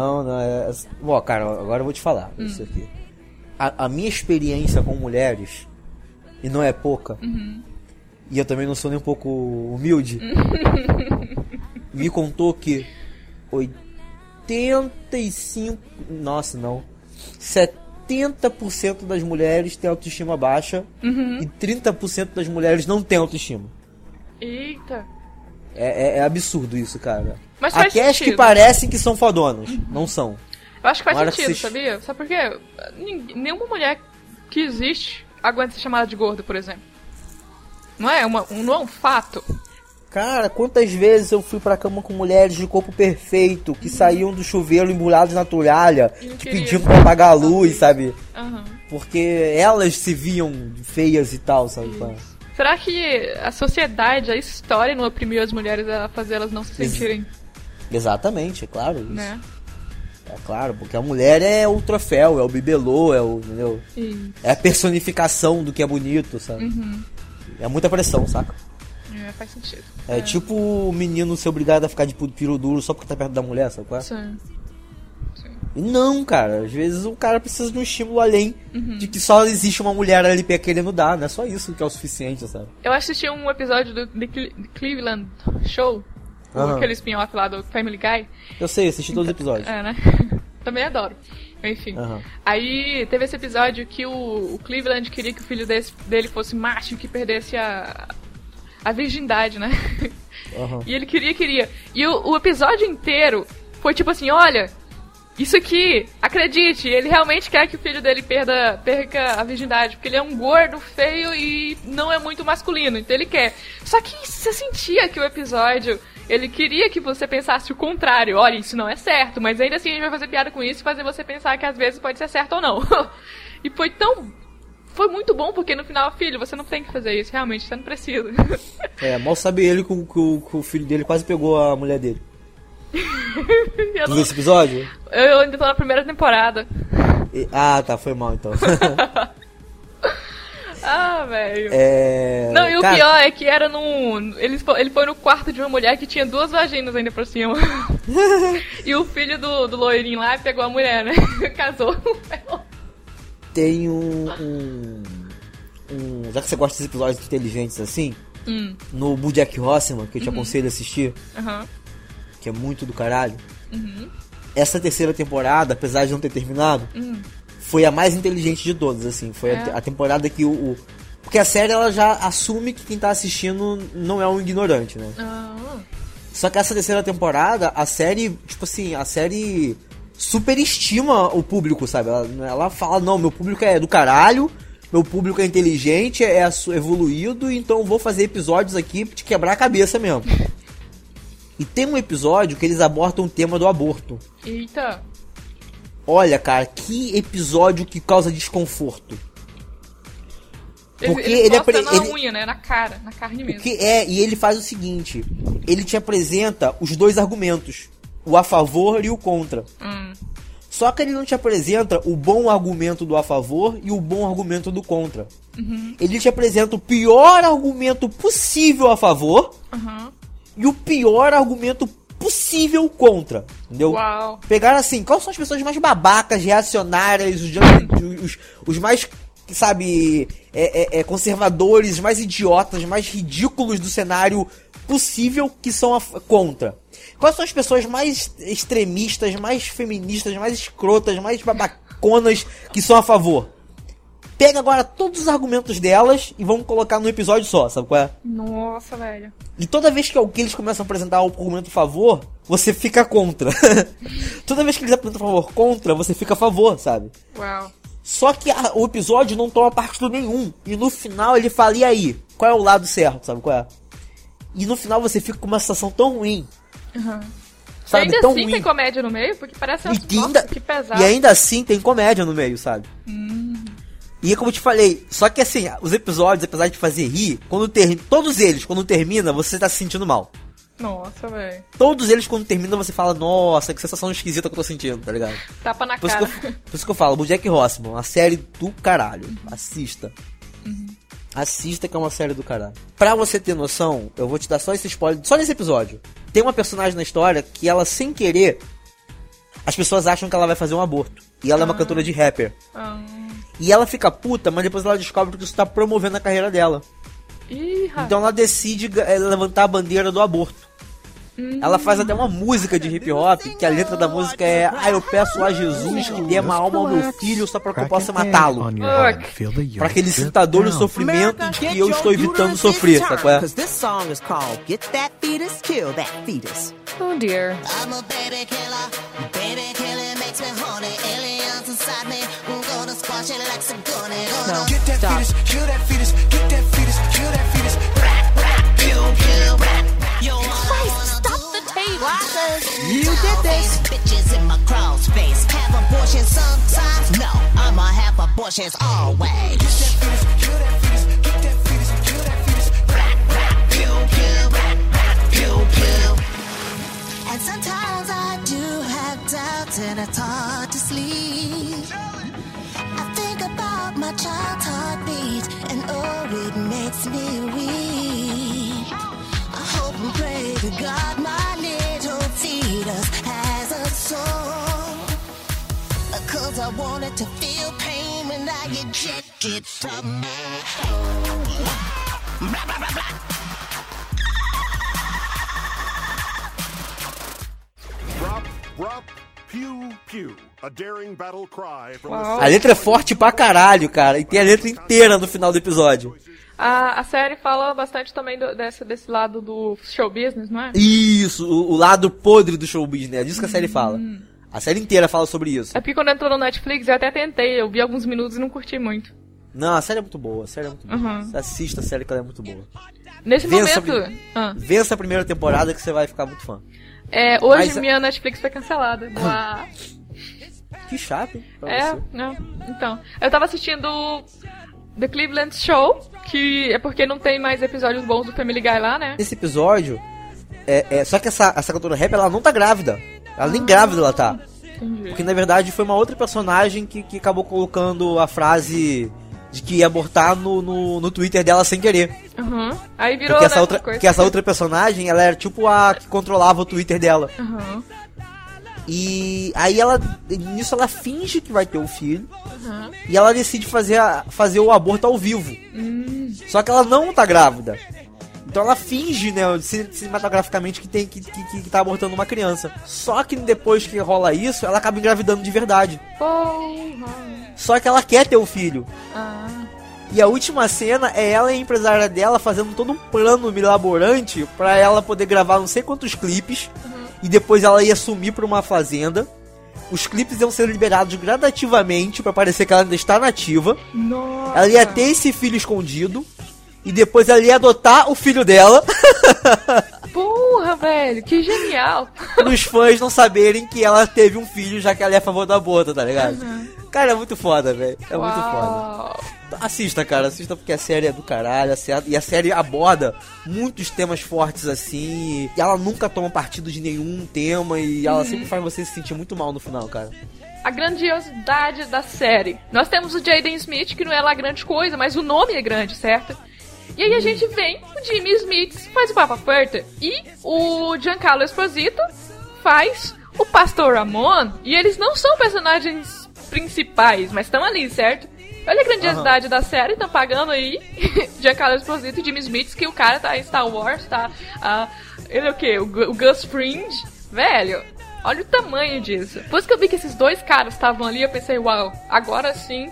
B: Não, não, é. Bom, cara, agora eu vou te falar isso aqui. A, a minha experiência com mulheres, e não é pouca, e eu também não sou nem um pouco humilde, me contou que 85. Nossa, não. 70% das mulheres têm autoestima baixa e 30% das mulheres não têm autoestima.
A: Eita.
B: É, é- é absurdo isso, cara.
A: Mas faz
B: Até as que
A: sentido.
B: parecem que são fodonas, não são.
A: Eu acho que faz
B: que
A: sentido,
B: você-
A: sabia? Sabe por quê? Nenhuma mulher que existe aguenta ser chamada de gorda, por exemplo. Não é, uma, um, não é um fato.
B: Cara, quantas vezes eu fui pra cama com mulheres de corpo perfeito que saíam do chuveiro embrulhados na toalha, que
A: queria.
B: pediam pra apagar a luz, sabe?
A: Aham.
B: Porque elas se viam feias e tal, sabe? pá?
A: Será que a sociedade, a história não oprimiu as mulheres a fazer elas não se sentirem,
B: Exatamente, é claro. Isso.
A: né?
B: É claro, porque a mulher é o troféu, é o bibelô, é o. Entendeu?
A: E,
B: É a personificação do que é bonito, sabe?
A: Uhum.
B: É muita pressão, saca?
A: é, faz sentido.
B: É, tipo o menino ser obrigado a ficar de piro duro só porque tá perto da mulher, sabe? qual é?
A: Sim.
B: E não, cara. Às vezes o cara precisa de um estímulo além
A: Uhum.
B: de que só existe uma mulher ali pra querendo dar. Não é só isso que é o suficiente, sabe?
A: Eu assisti um episódio do The Cle- Cleveland Show,
B: Aham.
A: aquele spin-off lá do Family Guy.
B: Eu sei, assisti todos os episódios.
A: É, né? Também adoro. Enfim.
B: Aham.
A: Aí teve esse episódio que o, o Cleveland queria que o filho desse- dele fosse macho, que perdesse a, a virgindade, né?
B: Aham.
A: E ele queria, queria. E o, o episódio inteiro foi tipo assim, olha, isso aqui, acredite, ele realmente quer que o filho dele perda, perca a virgindade, porque ele é um gordo, feio e não é muito masculino, então ele quer. Só que você sentia que o episódio, ele queria que você pensasse o contrário, olha, isso não é certo, mas ainda assim a gente vai fazer piada com isso e fazer você pensar que às vezes pode ser certo ou não. e foi tão... Foi muito bom, porque no final, filho, você não tem que fazer isso, realmente, você não precisa.
B: É, mal sabe ele que o, filho dele quase pegou a mulher dele.
A: eu,
B: Tu
A: não-
B: esse episódio?
A: eu ainda tô na primeira temporada.
B: E- ah, tá, foi mal então.
A: Ah, velho.
B: é.
A: Não, e o
B: cara,
A: pior é que era num. Ele foi, ele foi no quarto de uma mulher que tinha duas vaginas ainda por cima. e o filho do, do loirinho lá pegou a mulher, né? Casou com ela.
B: tem um, um, um- Já que você gosta desses episódios inteligentes assim,
A: Hum,
B: no Bojack Horseman, que eu te aconselho a assistir,
A: aham.
B: Que é muito do caralho.
A: Uhum.
B: Essa terceira temporada, apesar de não ter terminado,
A: Hum.
B: foi a mais inteligente de todas, assim. Foi a
A: É.
B: te- a, temporada que o, o- Porque a série ela já assume que quem tá assistindo não é um ignorante, né?
A: Ah,
B: Só que essa terceira temporada, a série, tipo assim, a série superestima o público, sabe? Ela, ela fala, não, meu público é do caralho, meu público é inteligente, é evoluído, então vou fazer episódios aqui te quebrar a cabeça mesmo. E tem um episódio que eles abordam o tema do aborto.
A: eita.
B: Olha, cara, que episódio que causa desconforto. Porque ele é
A: mostram
B: pre-
A: na
B: ele-
A: unha, né? Na cara, na carne mesmo.
B: Que é, e ele faz o seguinte: ele te apresenta os dois argumentos, o a favor e o contra.
A: Hum.
B: Só que ele não te apresenta o bom argumento do a favor e o bom argumento do contra. Ele te apresenta o pior argumento possível a favor
A: Aham.
B: E o pior argumento possível contra. Entendeu?
A: Uau.
B: Pegaram assim, quais são as pessoas mais babacas, reacionárias, os, os, os mais, sabe, é, é, é, conservadores, mais idiotas, mais ridículos do cenário possível que são a, contra. Quais são as pessoas mais extremistas, mais feministas, mais escrotas, mais babaconas que são a favor? Pega agora todos os argumentos delas e vamos colocar num episódio só, sabe qual é?
A: Nossa, velho.
B: E toda vez que eles começam a apresentar o argumento a favor, você fica contra. toda vez que eles apresentam a favor contra, você fica a favor, sabe?
A: Uau.
B: Só que a- o episódio não toma partido nenhum. E no final ele fala, e aí? Qual é o lado certo, sabe qual é? E no final você fica com uma sensação tão ruim.
A: Uhum.
B: Sabe?
A: e ainda
B: tão
A: assim
B: ruim.
A: tem comédia no meio? Porque parece
B: que ainda,
A: que pesado.
B: e ainda assim tem comédia no meio, sabe? E é como eu te falei, só que assim, os episódios, apesar de fazer rir, quando ter, todos eles, quando termina, você tá se sentindo mal.
A: Nossa, velho.
B: Todos eles, quando termina, você fala, nossa, que sensação esquisita que eu tô sentindo, tá ligado?
A: Tapa na
B: Por isso,
A: cara.
B: eu, por isso que eu falo, Jack Horseman, uma série do caralho. Assista. Assista que é uma série do caralho. Pra você ter noção, eu vou te dar só esse spoiler, só nesse episódio. Tem uma personagem na história que ela, sem querer, as pessoas acham que ela vai fazer um aborto. E ela é uma cantora de rapper.
A: Ah.
B: E ela fica puta, mas depois ela descobre que isso tá promovendo a carreira dela.
A: Ih.
B: Então ela decide eh, levantar a bandeira do aborto. Ela faz até uma música de hip hop, que a letra da música é Ah, eu peço a Jesus que dê uma alma ao meu filho só pra que eu possa matá-lo. Pra que ele sinta a dor e o sofrimento de que eu estou evitando sofrer, sabe qual é?
C: Get That Fetus, Kill That Fetus.
A: Oh dear.
D: I'm a baby killer. Baby killer makes me horny. Aliens inside me. I'm gonna squash it like some gunny.
A: No.
E: Get that
A: Stop.
E: fetus, kill that fetus, get that fetus, kill that fetus.
D: Pew, pew. Yo,
A: Christ,
D: wanna
A: stop
D: do
A: the
D: is
A: tape.
D: rockers.
C: You did this.
D: Bitches in my cross face. Have abortions sometimes. No, I'ma have abortions always.
E: Kill that fetus, get that fetus, kill that fetus.
D: Pew, pew, rap, rap, pew, pew. And sometimes I do have doubts and it's hard to sleep. I think about my child's heartbeat and oh, it makes me weep. I hope and pray to God my I wanted to feel pain when I eject it from my hole. Blah, blah, blah, blah.
F: Drop, drop, pew, pew. A daring battle cry from
B: A letra é forte pra caralho, cara. E tem a letra inteira no final do episódio.
A: A, a série fala bastante também do- desse, desse lado do show business, não é?
B: Isso, o, o lado podre do show business. É disso que a série fala. A série inteira fala sobre isso.
A: É porque quando entrou no Netflix eu até tentei, eu vi alguns minutos e não curti muito.
B: Não, a série é muito boa. A série é muito boa.
A: Uhum.
B: Assista a série que ela é muito boa.
A: Nesse
B: Vença
A: momento. Ah,
B: Vença a primeira temporada que você vai ficar muito fã.
A: é, hoje
B: Mas-
A: minha Netflix foi cancelada.
B: Que chato, hein?
A: É, não. Então, eu tava assistindo The Cleveland Show, que é porque não tem mais episódios bons do Family Guy lá, né?
B: Nesse episódio, é, é, só que essa, essa cantora rap, ela não tá grávida. Ela nem grávida ela tá.
A: Entendi.
B: Porque na verdade foi uma outra personagem que, que acabou colocando a frase de que ia abortar no, no, no Twitter dela sem querer.
A: Uhum. Aí virou
B: Porque essa,
A: né,
B: outra,
A: coisa.
B: porque essa outra personagem, ela era tipo a que controlava o Twitter dela.
A: Uhum.
B: E aí ela. Nisso ela finge que vai ter um filho. E ela decide fazer, a- fazer o aborto ao vivo. Só que ela não tá grávida. Então ela finge, né, ci- cinematograficamente que, tem, que, que, que tá abortando uma criança. Só que depois que rola isso, ela acaba engravidando de verdade.
A: Porra.
B: Só que ela quer ter o filho.
A: Ah.
B: E a última cena é ela e a empresária dela fazendo todo um plano milaborante pra ela poder gravar não sei quantos clipes. E depois ela ia sumir pra uma fazenda. Os clipes iam ser liberados gradativamente pra parecer que ela ainda está nativa.
A: Nossa.
B: Ela ia ter esse filho escondido. E depois ela ia adotar o filho dela.
A: Porra, velho, que genial.
B: os fãs não saberem que ela teve um filho, já que ela é a favor do aborto, tá ligado? Cara, é muito foda, velho. É muito foda.
A: Uau.
B: Assista, cara, assista porque a série é do caralho, e a série aborda muitos temas fortes assim, e ela nunca toma partido de nenhum tema, e ela sempre faz você se sentir muito mal no final, cara.
A: A grandiosidade da série. Nós temos o Jaden Smith, que não é lá grande coisa, mas o nome é grande, certo? E aí a gente vem, o Jimmy Smith faz o Papa Furta e o Giancarlo Esposito faz o Pastor Ramon. E eles não são personagens principais, mas estão ali, certo? Olha a grandiosidade da série, estão pagando aí Giancarlo Esposito e Jimmy Smith, que o cara tá em Star Wars, tá? ah, ele é o quê? O, o Gus Fring? Velho, olha o tamanho disso. Depois que eu vi que esses dois caras estavam ali, eu pensei, uau, agora sim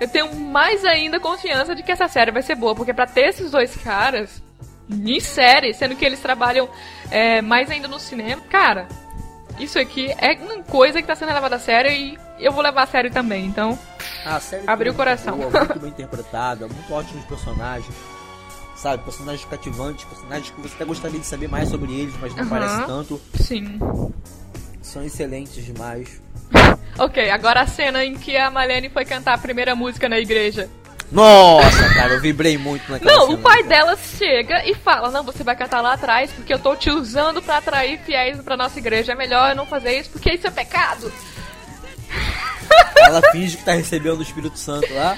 A: eu tenho mais ainda confiança de que essa série vai ser boa, porque pra ter esses dois caras em série, sendo que eles trabalham é, mais ainda no cinema, cara, isso aqui é uma coisa que tá sendo levada a sério e eu vou levar a sério também, então.
B: A série
A: Abriu o
B: é
A: coração.
B: boa, muito bem interpretada, muito ótimos personagens. Sabe, personagens cativantes, personagens que você até gostaria de saber mais sobre eles, mas não
A: Aham.
B: parece tanto.
A: Sim.
B: São excelentes demais.
A: Ok, agora a cena em que a Malene foi cantar a primeira música na igreja.
B: Nossa, cara, eu vibrei muito naquela
A: Não,
B: cena,
A: o pai
B: cara.
A: dela chega e fala: Não, você vai cantar lá atrás porque eu tô te usando pra atrair fiéis pra nossa igreja. É melhor eu não fazer isso porque isso é pecado.
B: Ela finge que tá recebendo o Espírito Santo lá.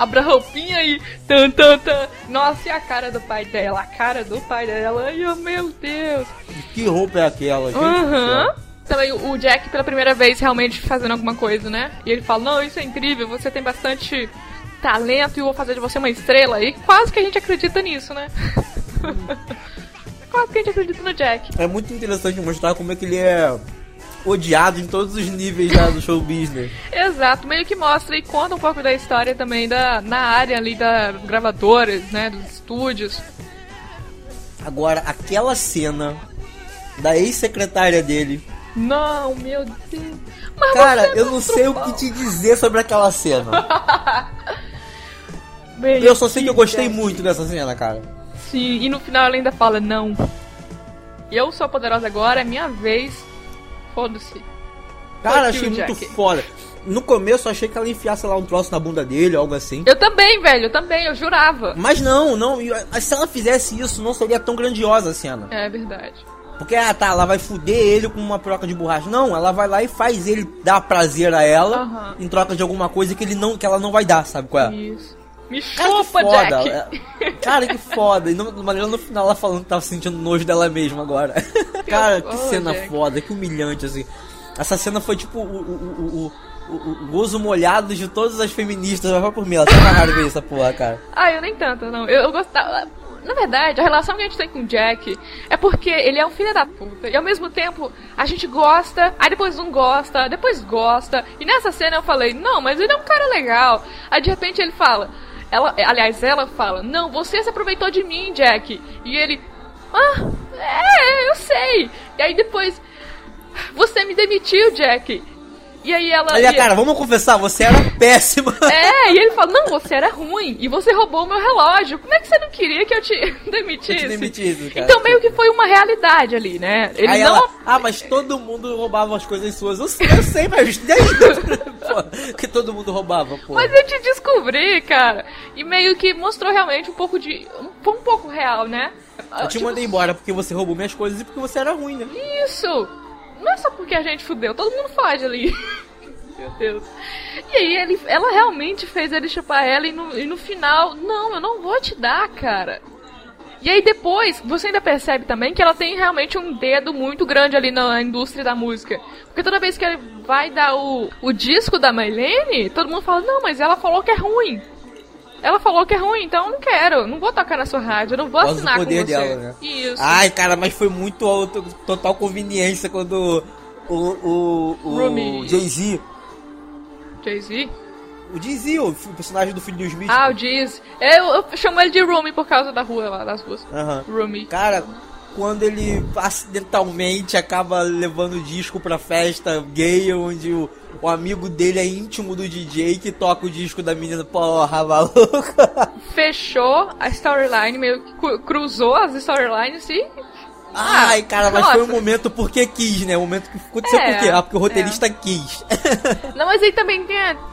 A: Abra a roupinha e. Tan, tan, tan. Nossa, e a cara do pai dela? A cara do pai dela. Ai, oh, meu Deus.
B: Que roupa é aquela, gente?
A: Aham.
B: céu?
A: Também o Jack pela primeira vez realmente fazendo alguma coisa, né? E ele fala: Não, isso é incrível, você tem bastante talento e eu vou fazer de você uma estrela. E quase que a gente acredita nisso, né? quase que a gente acredita no Jack.
B: É muito interessante mostrar como é que ele é odiado em todos os níveis da, do show business.
A: Exato, meio que mostra e conta um pouco da história também da, na área ali das gravadoras, né? Dos estúdios.
B: Agora, aquela cena da ex-secretária dele.
A: Não, meu Deus. Mas
B: Cara,
A: você
B: eu não sei o que te dizer sobre aquela cena.
A: Meio
B: Eu só sei que eu gostei muito dessa cena, cara.
A: Sim, e no final ela ainda fala: Não. Eu sou poderosa agora, é minha vez. Foda-se.
B: Cara, achei muito
A: Jack.
B: foda. No começo eu achei que ela enfiasse lá um troço na bunda dele, algo assim.
A: Eu também, velho, eu também, eu jurava.
B: Mas não, não. ah, Se ela fizesse isso, não seria tão grandiosa a cena.
A: É verdade.
B: Porque, ah, tá, ela vai fuder ele com uma troca de borracha. Não, ela vai lá e faz ele dar prazer a ela
A: Aham.
B: em troca de alguma coisa que, ele não, que ela não vai dar, sabe qual é?
A: Isso. Me chupa. Jack.
B: Cara, que foda. E no, no final ela falando que tava sentindo nojo dela mesma agora. Cara, que cena foda, que humilhante, assim. Essa cena foi tipo o, o, o, o, gozo molhado de todas as feministas. Vai por mim, ela tá amarrada ver essa porra, cara.
A: Ah, eu nem tanto, não. Eu, gostava. Na verdade, a relação que a gente tem com o Jack é porque ele é um filho da puta. E ao mesmo tempo, a gente gosta, aí depois um gosta, depois gosta. E nessa cena eu falei, não, mas ele é um cara legal. Aí de repente ele fala. Ela, aliás, ela fala, não, você se aproveitou de mim, Jack. E ele. Ah, é, eu sei. E aí depois. Você me demitiu, Jack. E aí ela.
B: Olha,
A: e-
B: cara, vamos confessar, você era péssima.
A: é, e ele fala, não, você era ruim, e você roubou o meu relógio. Como é que você não queria que eu te demitisse?
B: Eu te demitisse, cara.
A: Então meio que foi uma realidade ali, né? Ele
B: Aí
A: não...
B: ela, ah, mas todo mundo roubava as coisas suas. Eu sei, eu sei mas e aí? Pô, que todo mundo roubava, pô.
A: Mas eu te descobri, cara. E meio que mostrou realmente um pouco de... um- Foi um pouco real, né?
B: Eu te
A: Tipo,
B: mandei embora porque você roubou minhas coisas e porque você era ruim, né?
A: Isso! Não é só porque a gente fudeu, todo mundo faz ali. Meu Deus. E aí ele, ela realmente fez ele chupar ela e no, e no final, não, eu não vou te dar, cara. E aí depois, você ainda percebe também que ela tem realmente um dedo muito grande ali na indústria da música. Porque toda vez que ele vai dar o, o disco da Maylene, todo mundo fala, não, mas ela falou que é ruim. Ela falou que é ruim, então eu não quero. Não vou tocar na sua rádio, eu não vou assinar
B: poder
A: com você.
B: dela, né?
A: Isso.
B: Ai, cara, mas foi muito alto, total conveniência quando o, o, o
A: Rumi.
B: Jay-Z,
A: Jay-Z?
B: o Jay-Z, o personagem do filho do Smith.
A: Ah, o Diz. Eu, eu chamo ele de Rumi por causa da rua lá, das ruas.
B: Aham.
A: Rumi.
B: Cara, quando ele acidentalmente acaba levando o disco pra festa gay, onde o, o amigo dele é íntimo do DJ que toca o disco da menina, porra, maluca.
A: Fechou a storyline, meio que cru- cruzou as storylines e.
B: Ai, cara, mas
A: nossa.
B: foi um momento porque quis, né? Um momento que aconteceu
A: É,
B: por quê? Ah, porque o roteirista quis.
A: Não, mas aí também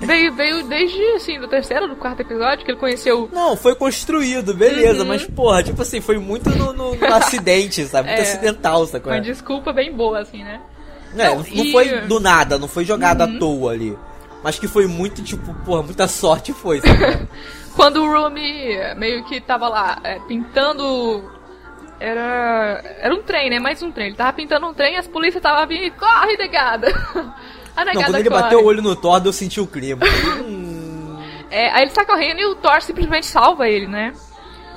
A: veio, veio desde assim, do terceiro, do quarto episódio, que ele conheceu.
B: Não, foi construído, beleza,
A: Uhum.
B: mas porra, tipo assim, foi muito no, no- no acidente, sabe? Muito
A: É.
B: acidental, sacou?
A: Uma desculpa bem boa, assim, né?
B: É,
A: Não,
B: não,
A: e- Uhum.
B: foi do nada, não foi jogado à toa ali. Mas que foi muito, tipo, porra, muita sorte foi, sabe?
A: Quando o Rumi meio que tava lá é, pintando. Era. Era um trem, né? Mais um trem. Ele tava pintando um trem, as polícias tava vindo e corre, negada! A
B: não,
A: negada
B: quando ele
A: corre.
B: bateu o olho no Thor, eu senti o clima. Hum,
A: É, aí ele tá correndo e o Thor simplesmente salva ele, né?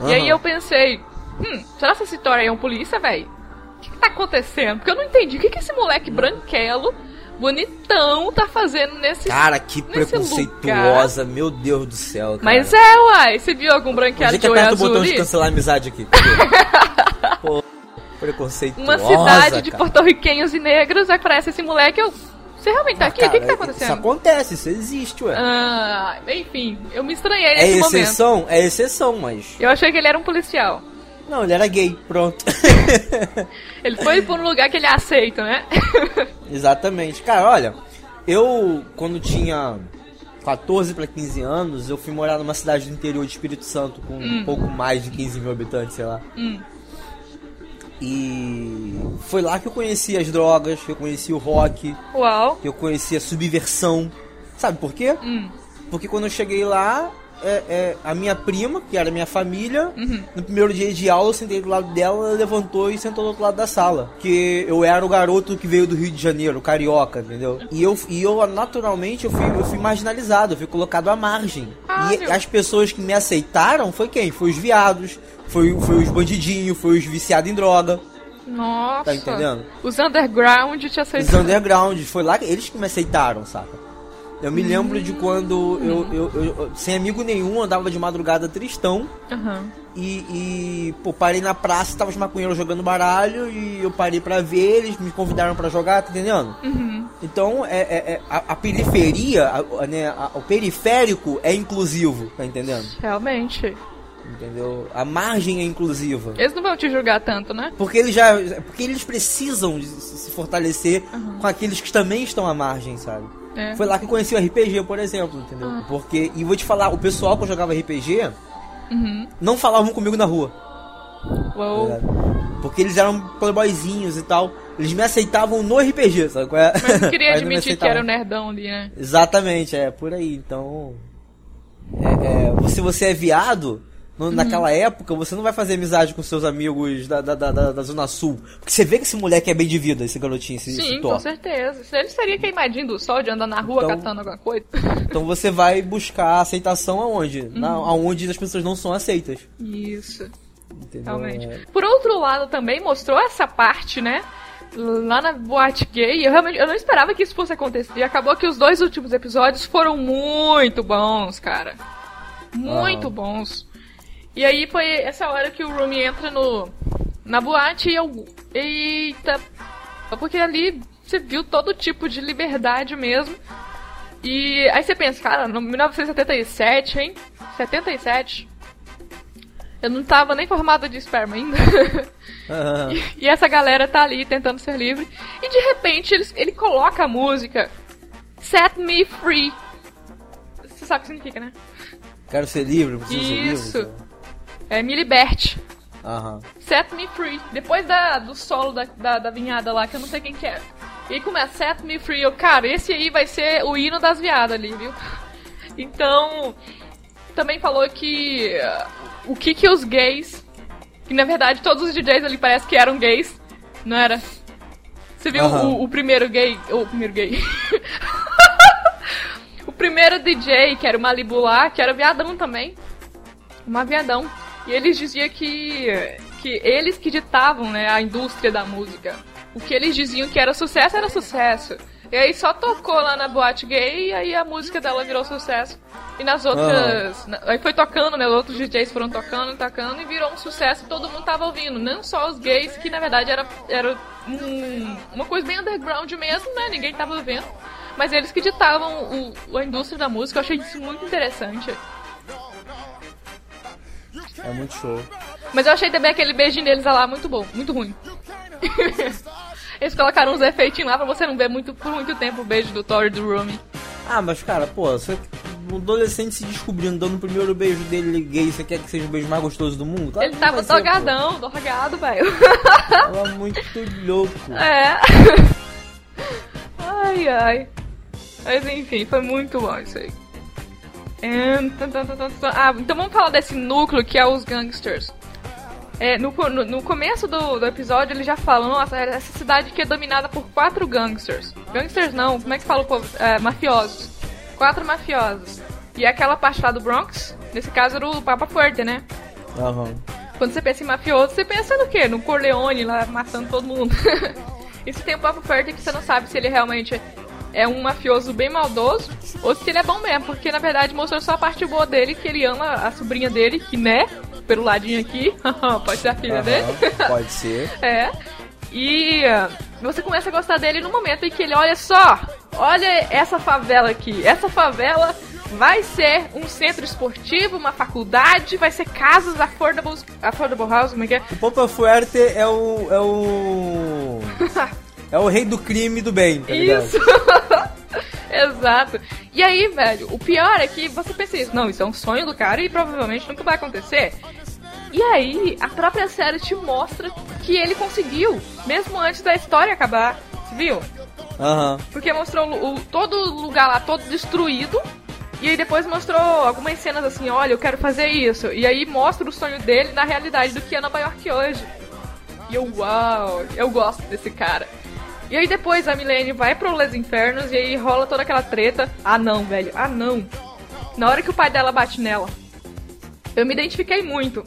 A: E aí eu pensei, hum, será que esse Thor aí é um polícia, velho? O que, que tá acontecendo? Porque eu não entendi. O que, que esse moleque branquelo, bonitão, tá fazendo nesse.
B: Cara, que
A: nesse
B: preconceituosa, meu Deus do céu. Cara.
A: Mas é, uai, você viu algum branqueado
B: é que
A: de olho
B: aperta o
A: azul
B: botão de cancelar a amizade aqui? Pô, preconceituosa.
A: Uma cidade de
B: cara.
A: porto-riquenhos e negros, aí aparece esse moleque, eu. Você realmente tá
B: Ah,
A: aqui? o que, que tá
B: cara,
A: acontecendo?
B: Isso acontece, isso existe, ué.
A: Ah, enfim, eu me estranhei
B: é
A: nesse momento.
B: exceção? É exceção, mas.
A: Eu achei que ele era um policial.
B: Não, ele era gay, pronto.
A: Ele foi por um lugar que ele é aceito, né?
B: Exatamente. Cara, olha, eu quando tinha 14 para 15 anos, eu fui morar numa cidade do interior de Espírito Santo com um pouco mais de 15 mil habitantes, sei lá.
A: Hum.
B: E foi lá que eu conheci as drogas, que eu conheci o rock,
A: Uau.
B: que eu conheci a subversão. Sabe por quê?
A: Hum.
B: Porque quando eu cheguei lá, é, é, a minha prima, que era minha família,
A: Uhum.
B: no primeiro dia de aula, eu sentei do lado dela, ela levantou e sentou do outro lado da sala. Que eu era o garoto que veio do Rio de Janeiro, carioca, entendeu? E eu, e eu naturalmente, eu fui, eu fui marginalizado, eu fui colocado à margem. E
A: Caralho.
B: as pessoas que me aceitaram foi quem? Foi os viados, foi, foi os bandidinhos, foi os viciados em droga.
A: Nossa.
B: Tá entendendo?
A: Os underground te
B: Os
A: aceitaram.
B: undergrounds, foi lá que eles que me aceitaram, saca? Eu me lembro de quando eu, eu, eu- eu- sem amigo nenhum, andava de madrugada tristão
A: Aham.
B: e, e, pô, parei na praça, tava os maconheiros jogando baralho e eu parei pra ver, eles me convidaram pra jogar, tá entendendo?
A: Uhum.
B: Então, é, é- é- a, a periferia, a- a- né, o periférico é inclusivo, tá entendendo?
A: Realmente.
B: Entendeu? A margem é inclusiva.
A: Eles não vão te julgar tanto, né?
B: Porque eles já. Porque eles precisam se se fortalecer com aqueles que também estão à margem, sabe?
A: É.
B: Foi lá que eu conheci o RPG, por exemplo, entendeu? Porque. E vou te falar, o pessoal que eu jogava RPG
A: Uhum.
B: não falavam comigo na rua.
A: Uou.
B: tá? Porque eles eram playboyzinhos e tal. Eles me aceitavam no RPG, sabe? qual é?
A: Mas não queria
B: Mas
A: admitir que era o nerdão ali, né?
B: Exatamente, é por aí. Então. É, é, se você é viado, no-
A: Uhum.
B: naquela época, você não vai fazer amizade com seus amigos da, da, da, da- Zona Sul. Porque você vê que esse moleque é bem de vida, esse garotinho, esse, esse
A: Sim,
B: Thor.
A: com certeza. Ele seria queimadinho do sol de andar na rua
B: Então-
A: catando alguma coisa.
B: Então você vai buscar aceitação aonde?
A: Uhum.
B: Na, aonde as pessoas não são aceitas.
A: Isso.
B: Entendeu?
A: Realmente. Por outro lado, também mostrou essa parte, né? Lá na boate gay, eu realmente eu não esperava que isso fosse acontecer. E acabou que os dois últimos episódios foram muito bons, cara. Muito
B: Aham.
A: bons. E aí foi essa hora que o Rumi entra no na boate e eu. Eita! Porque ali você viu todo tipo de liberdade mesmo. E aí você pensa, cara, no 1977, hein? 77. Eu não tava nem formada de esperma ainda.
B: aham.
A: e essa galera tá ali tentando ser livre. E de repente ele, ele coloca a música Set Me Free. Você sabe o que significa, né?
B: Quero ser livre, preciso ser livre.
A: Isso. É Me Liberte.
B: Aham.
A: Set Me Free. Depois da, do solo da, da, da vinhada lá, que eu não sei quem que é. E começa Set Me Free. Eu, cara, esse aí vai ser o hino das viadas ali, viu? Então, também falou que uh, o que que os gays Que na verdade todos os DJs ali parece que eram gays, não era? Você viu
B: Aham.
A: o, o primeiro gay. O primeiro gay. o primeiro DJ, que era o Malibu lá, que era viadão também. Uma viadão. E eles diziam que. que eles que ditavam, né, a indústria da música. O que eles diziam que era sucesso era sucesso. E aí só tocou lá na boate gay e aí a música dela virou sucesso. E nas outras. na- aí foi tocando, né? Os outros DJs foram tocando, tocando e virou um sucesso e todo mundo tava ouvindo. Não só os gays, que na verdade era, era um- uma coisa bem underground mesmo, né? Ninguém tava vendo. Mas eles que ditavam o- a indústria da música, eu achei isso muito interessante.
B: É muito show.
A: Mas eu achei também aquele beijinho deles lá muito bom, muito ruim. Eles colocaram uns efeitinhos lá pra você não ver muito, por muito tempo o beijo do Thor e do Romy.
B: Ah, mas cara, pô, você, um adolescente se descobrindo, dando o primeiro beijo dele gay, você quer que seja o beijo mais gostoso do mundo? Claro
A: Ele
B: que não
A: tava
B: ser,
A: dogadão, drogado, velho.
B: Tava muito louco.
A: É. Ai, ai. Mas enfim, foi muito bom isso aí. Ah, então vamos falar desse núcleo que é os gangsters. É, no, no, no começo do, do episódio eles já falam, nossa, essa cidade que é dominada por quatro gangsters. Gangsters não, como é que fala o povo? É, mafiosos. Quatro mafiosos. E aquela parte lá do Bronx, nesse caso era o Papa Fuerte, né?
B: Aham.
A: Quando você pensa em mafioso, você pensa no quê? No Corleone lá matando todo mundo. e se tem o Papo Ferte que você não sabe se ele realmente é um mafioso bem maldoso ou se ele é bom mesmo, porque na verdade mostrou só a parte boa dele, que ele ama a sobrinha dele, que né, pelo ladinho aqui, pode ser a filha dele.
B: Aham, Pode ser.
A: É. E ah, você começa a gostar dele no momento em que ele olha só, olha essa favela aqui. Essa favela vai ser um centro esportivo, uma faculdade, vai ser casas affordable, affordable house, como é que é?
B: O Papa Fuerte é o. é o. É o rei do crime e do bem, tá?
A: Isso! Exato. E aí, velho, o pior é que você pensa isso, não, isso é um sonho do cara e provavelmente nunca vai acontecer. E aí, a própria série te mostra que ele conseguiu, mesmo antes da história acabar. Você viu?
B: Aham.
A: Porque mostrou o, o- todo o lugar lá todo destruído. E aí depois mostrou algumas cenas assim, olha, eu quero fazer isso. E aí mostra o sonho dele na realidade do que é Nova York hoje. E eu, uau, eu gosto desse cara. E aí depois a Milene vai pro Les Infernos e aí rola toda aquela treta. Ah não, velho, ah não. Na hora que o pai dela bate nela, eu me identifiquei muito.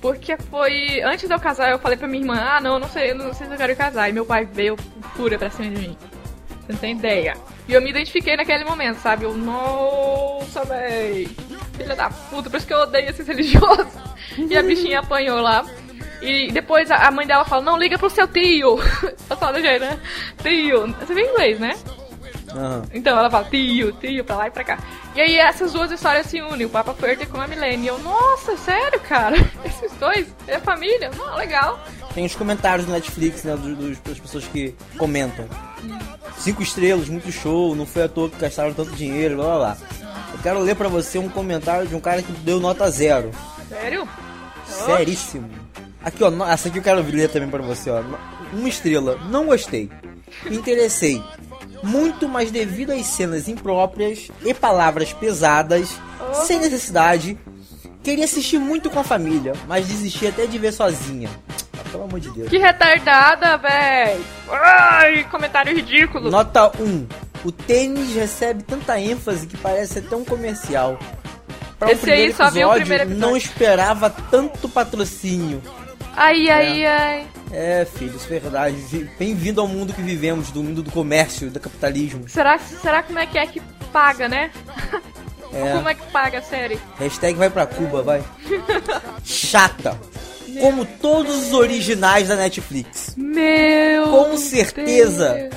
A: Porque foi. Antes de eu casar, eu falei pra minha irmã, ah não, não sei, não sei se eu quero casar. E meu pai veio fura pra cima de mim. Você não tem ideia. E eu me identifiquei naquele momento, sabe? Eu, nossa, véi. Filha da puta, por isso que eu odeio esses religiosos. E a bichinha apanhou lá. E depois a mãe dela fala, não, liga pro seu tio. Ela fala do jeito, né? Tio. Você vê inglês, né?
B: Aham.
A: Então ela fala, tio, tio, pra lá e pra cá. E aí essas duas histórias se unem, o Papa Fuerte com a Milene. E eu, nossa, sério, cara? Esses dois? É família? Não, legal.
B: Tem os comentários do Netflix, né? Dos, dos- das pessoas que comentam. Cinco estrelas, muito show, não foi à toa que gastaram tanto dinheiro, blá blá blá. Eu quero ler pra você um comentário de um cara que deu nota zero.
A: Sério?
B: Seríssimo. Aqui, ó, essa aqui eu quero ler também pra você, ó. Uma estrela, não gostei. Interessei. Muito, mas devido às cenas impróprias e palavras pesadas, sem necessidade, queria assistir muito com a família, mas desisti até de ver sozinha. Ah, Pelo amor de Deus.
A: Que retardada, véi! Ai, comentário ridículo.
B: Nota 1. O tênis recebe tanta ênfase que parece até um comercial. Pra um
A: Esse aí
B: primeiro
A: só viu o
B: episódio,
A: primeiro episódio.
B: não esperava tanto patrocínio.
A: Ai, ai, ai.
B: É, filho, isso é verdade. Vi- Bem-vindo ao mundo que vivemos, do mundo do comércio, do capitalismo.
A: Será, será como é que é que paga, né?
B: É.
A: Como é que paga a série?
B: Hashtag vai pra Cuba, vai. Chata. Como todos os originais da Netflix.
A: Meu
B: Com certeza.
A: Deus.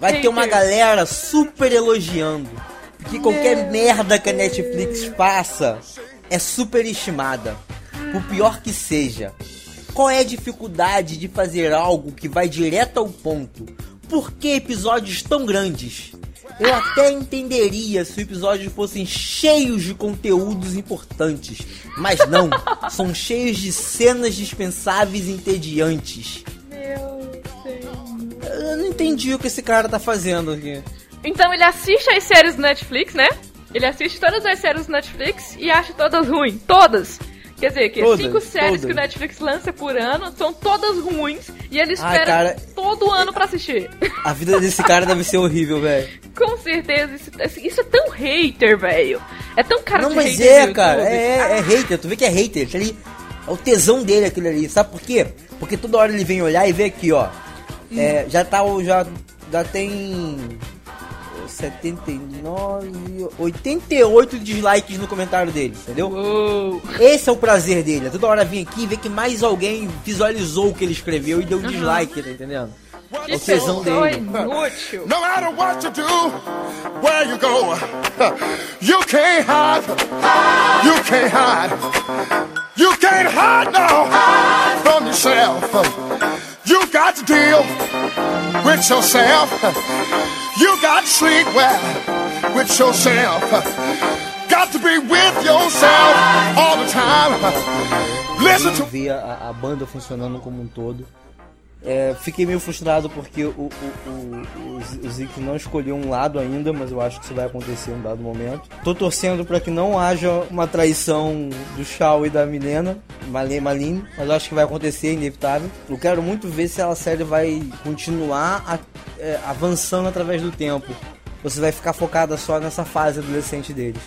B: Vai ter uma galera super elogiando. Porque qualquer merda que a Netflix faça é super estimada. Por pior que seja. Qual é a dificuldade de fazer algo que vai direto ao ponto? Por que episódios tão grandes? Eu até entenderia se os episódios fossem cheios de conteúdos importantes. Mas não, são cheios de cenas dispensáveis e entediantes.
A: Meu Deus.
B: Eu não entendi o que esse cara tá fazendo aqui.
A: Então ele assiste as séries do Netflix, né? Ele assiste todas as séries do Netflix e acha todas ruins. Todas! Quer dizer, que
B: Todas,
A: cinco séries
B: todas.
A: que o Netflix lança por ano são todas ruins e ele espera
B: cara.
A: todo ano pra assistir.
B: A vida desse cara deve ser horrível, velho.
A: Com certeza, isso, isso é tão hater, velho. É tão cara
B: Não,
A: de
B: mas é, cara.
A: YouTube.
B: É, é hater. Tu vê que é hater. Aquilo ali, é o tesão dele aquilo ali. Sabe por quê? Porque toda hora ele vem olhar e vê aqui, ó. É, já tá o. Já, já tem. 79. 88 dislikes no comentário dele, entendeu?
A: Uou.
B: Esse é o prazer dele. É toda hora vir aqui e ver que mais alguém visualizou o que ele escreveu e deu um dislike, tá entendendo? É o tesão
A: é
B: dele.
A: inútil.
F: No matter what you do, where you go, you can't hide. You can't hide. You can't hide now from yourself. You got to deal with yourself. You got to sleep well with yourself. Got to be with yourself all the time. Listen to
B: ver a, a banda funcionando como um todo. É, fiquei meio frustrado porque o, o, o, o, não escolheu um lado ainda, mas eu acho que isso vai acontecer em um dado momento. Tô torcendo para que não haja uma traição do Shaw e da Milena, Maline, mas eu acho que vai acontecer, inevitável. Eu quero muito ver se a série vai continuar a- é, avançando através do tempo. Você vai ficar focada só nessa fase adolescente deles.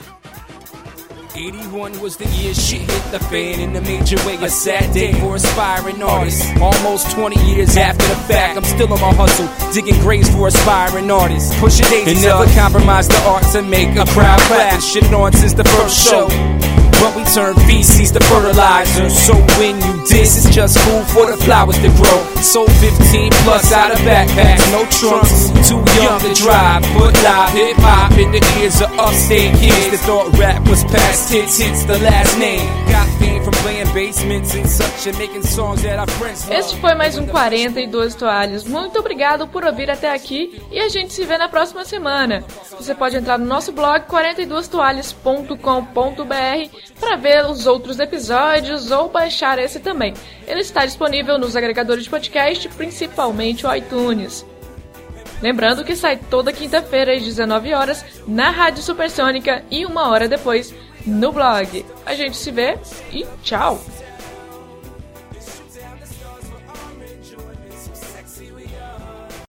G: 81 was the year shit hit the fan in a major way. A sad day for aspiring artists. Almost 20 years after the fact, I'm still on my hustle, digging graves for aspiring artists. Pushing daisies and never compromise the art to make a crowd clap. And shit on since the first show. But we turn feces to fertilizer. So when you diss, it's just food for the flowers to grow. Sold 15 plus out of backpacks, no trunks. Too young to drive, but live hip hop in the ears of upstate kids that thought rap was past hits. Hits the last name. Got fame from playing basements and such and making songs that our friends love.
A: Este foi mais um 42 Toalhas. Muito obrigado por ouvir até aqui e a gente se vê na próxima semana. Você pode entrar no nosso blog 42toalhas.com.br para ver os outros episódios ou baixar esse também. Ele está disponível nos agregadores de podcast, principalmente o iTunes. Lembrando que sai toda quinta-feira às 19 horas na Rádio Supersônica e uma hora depois no blog. A gente se vê e tchau!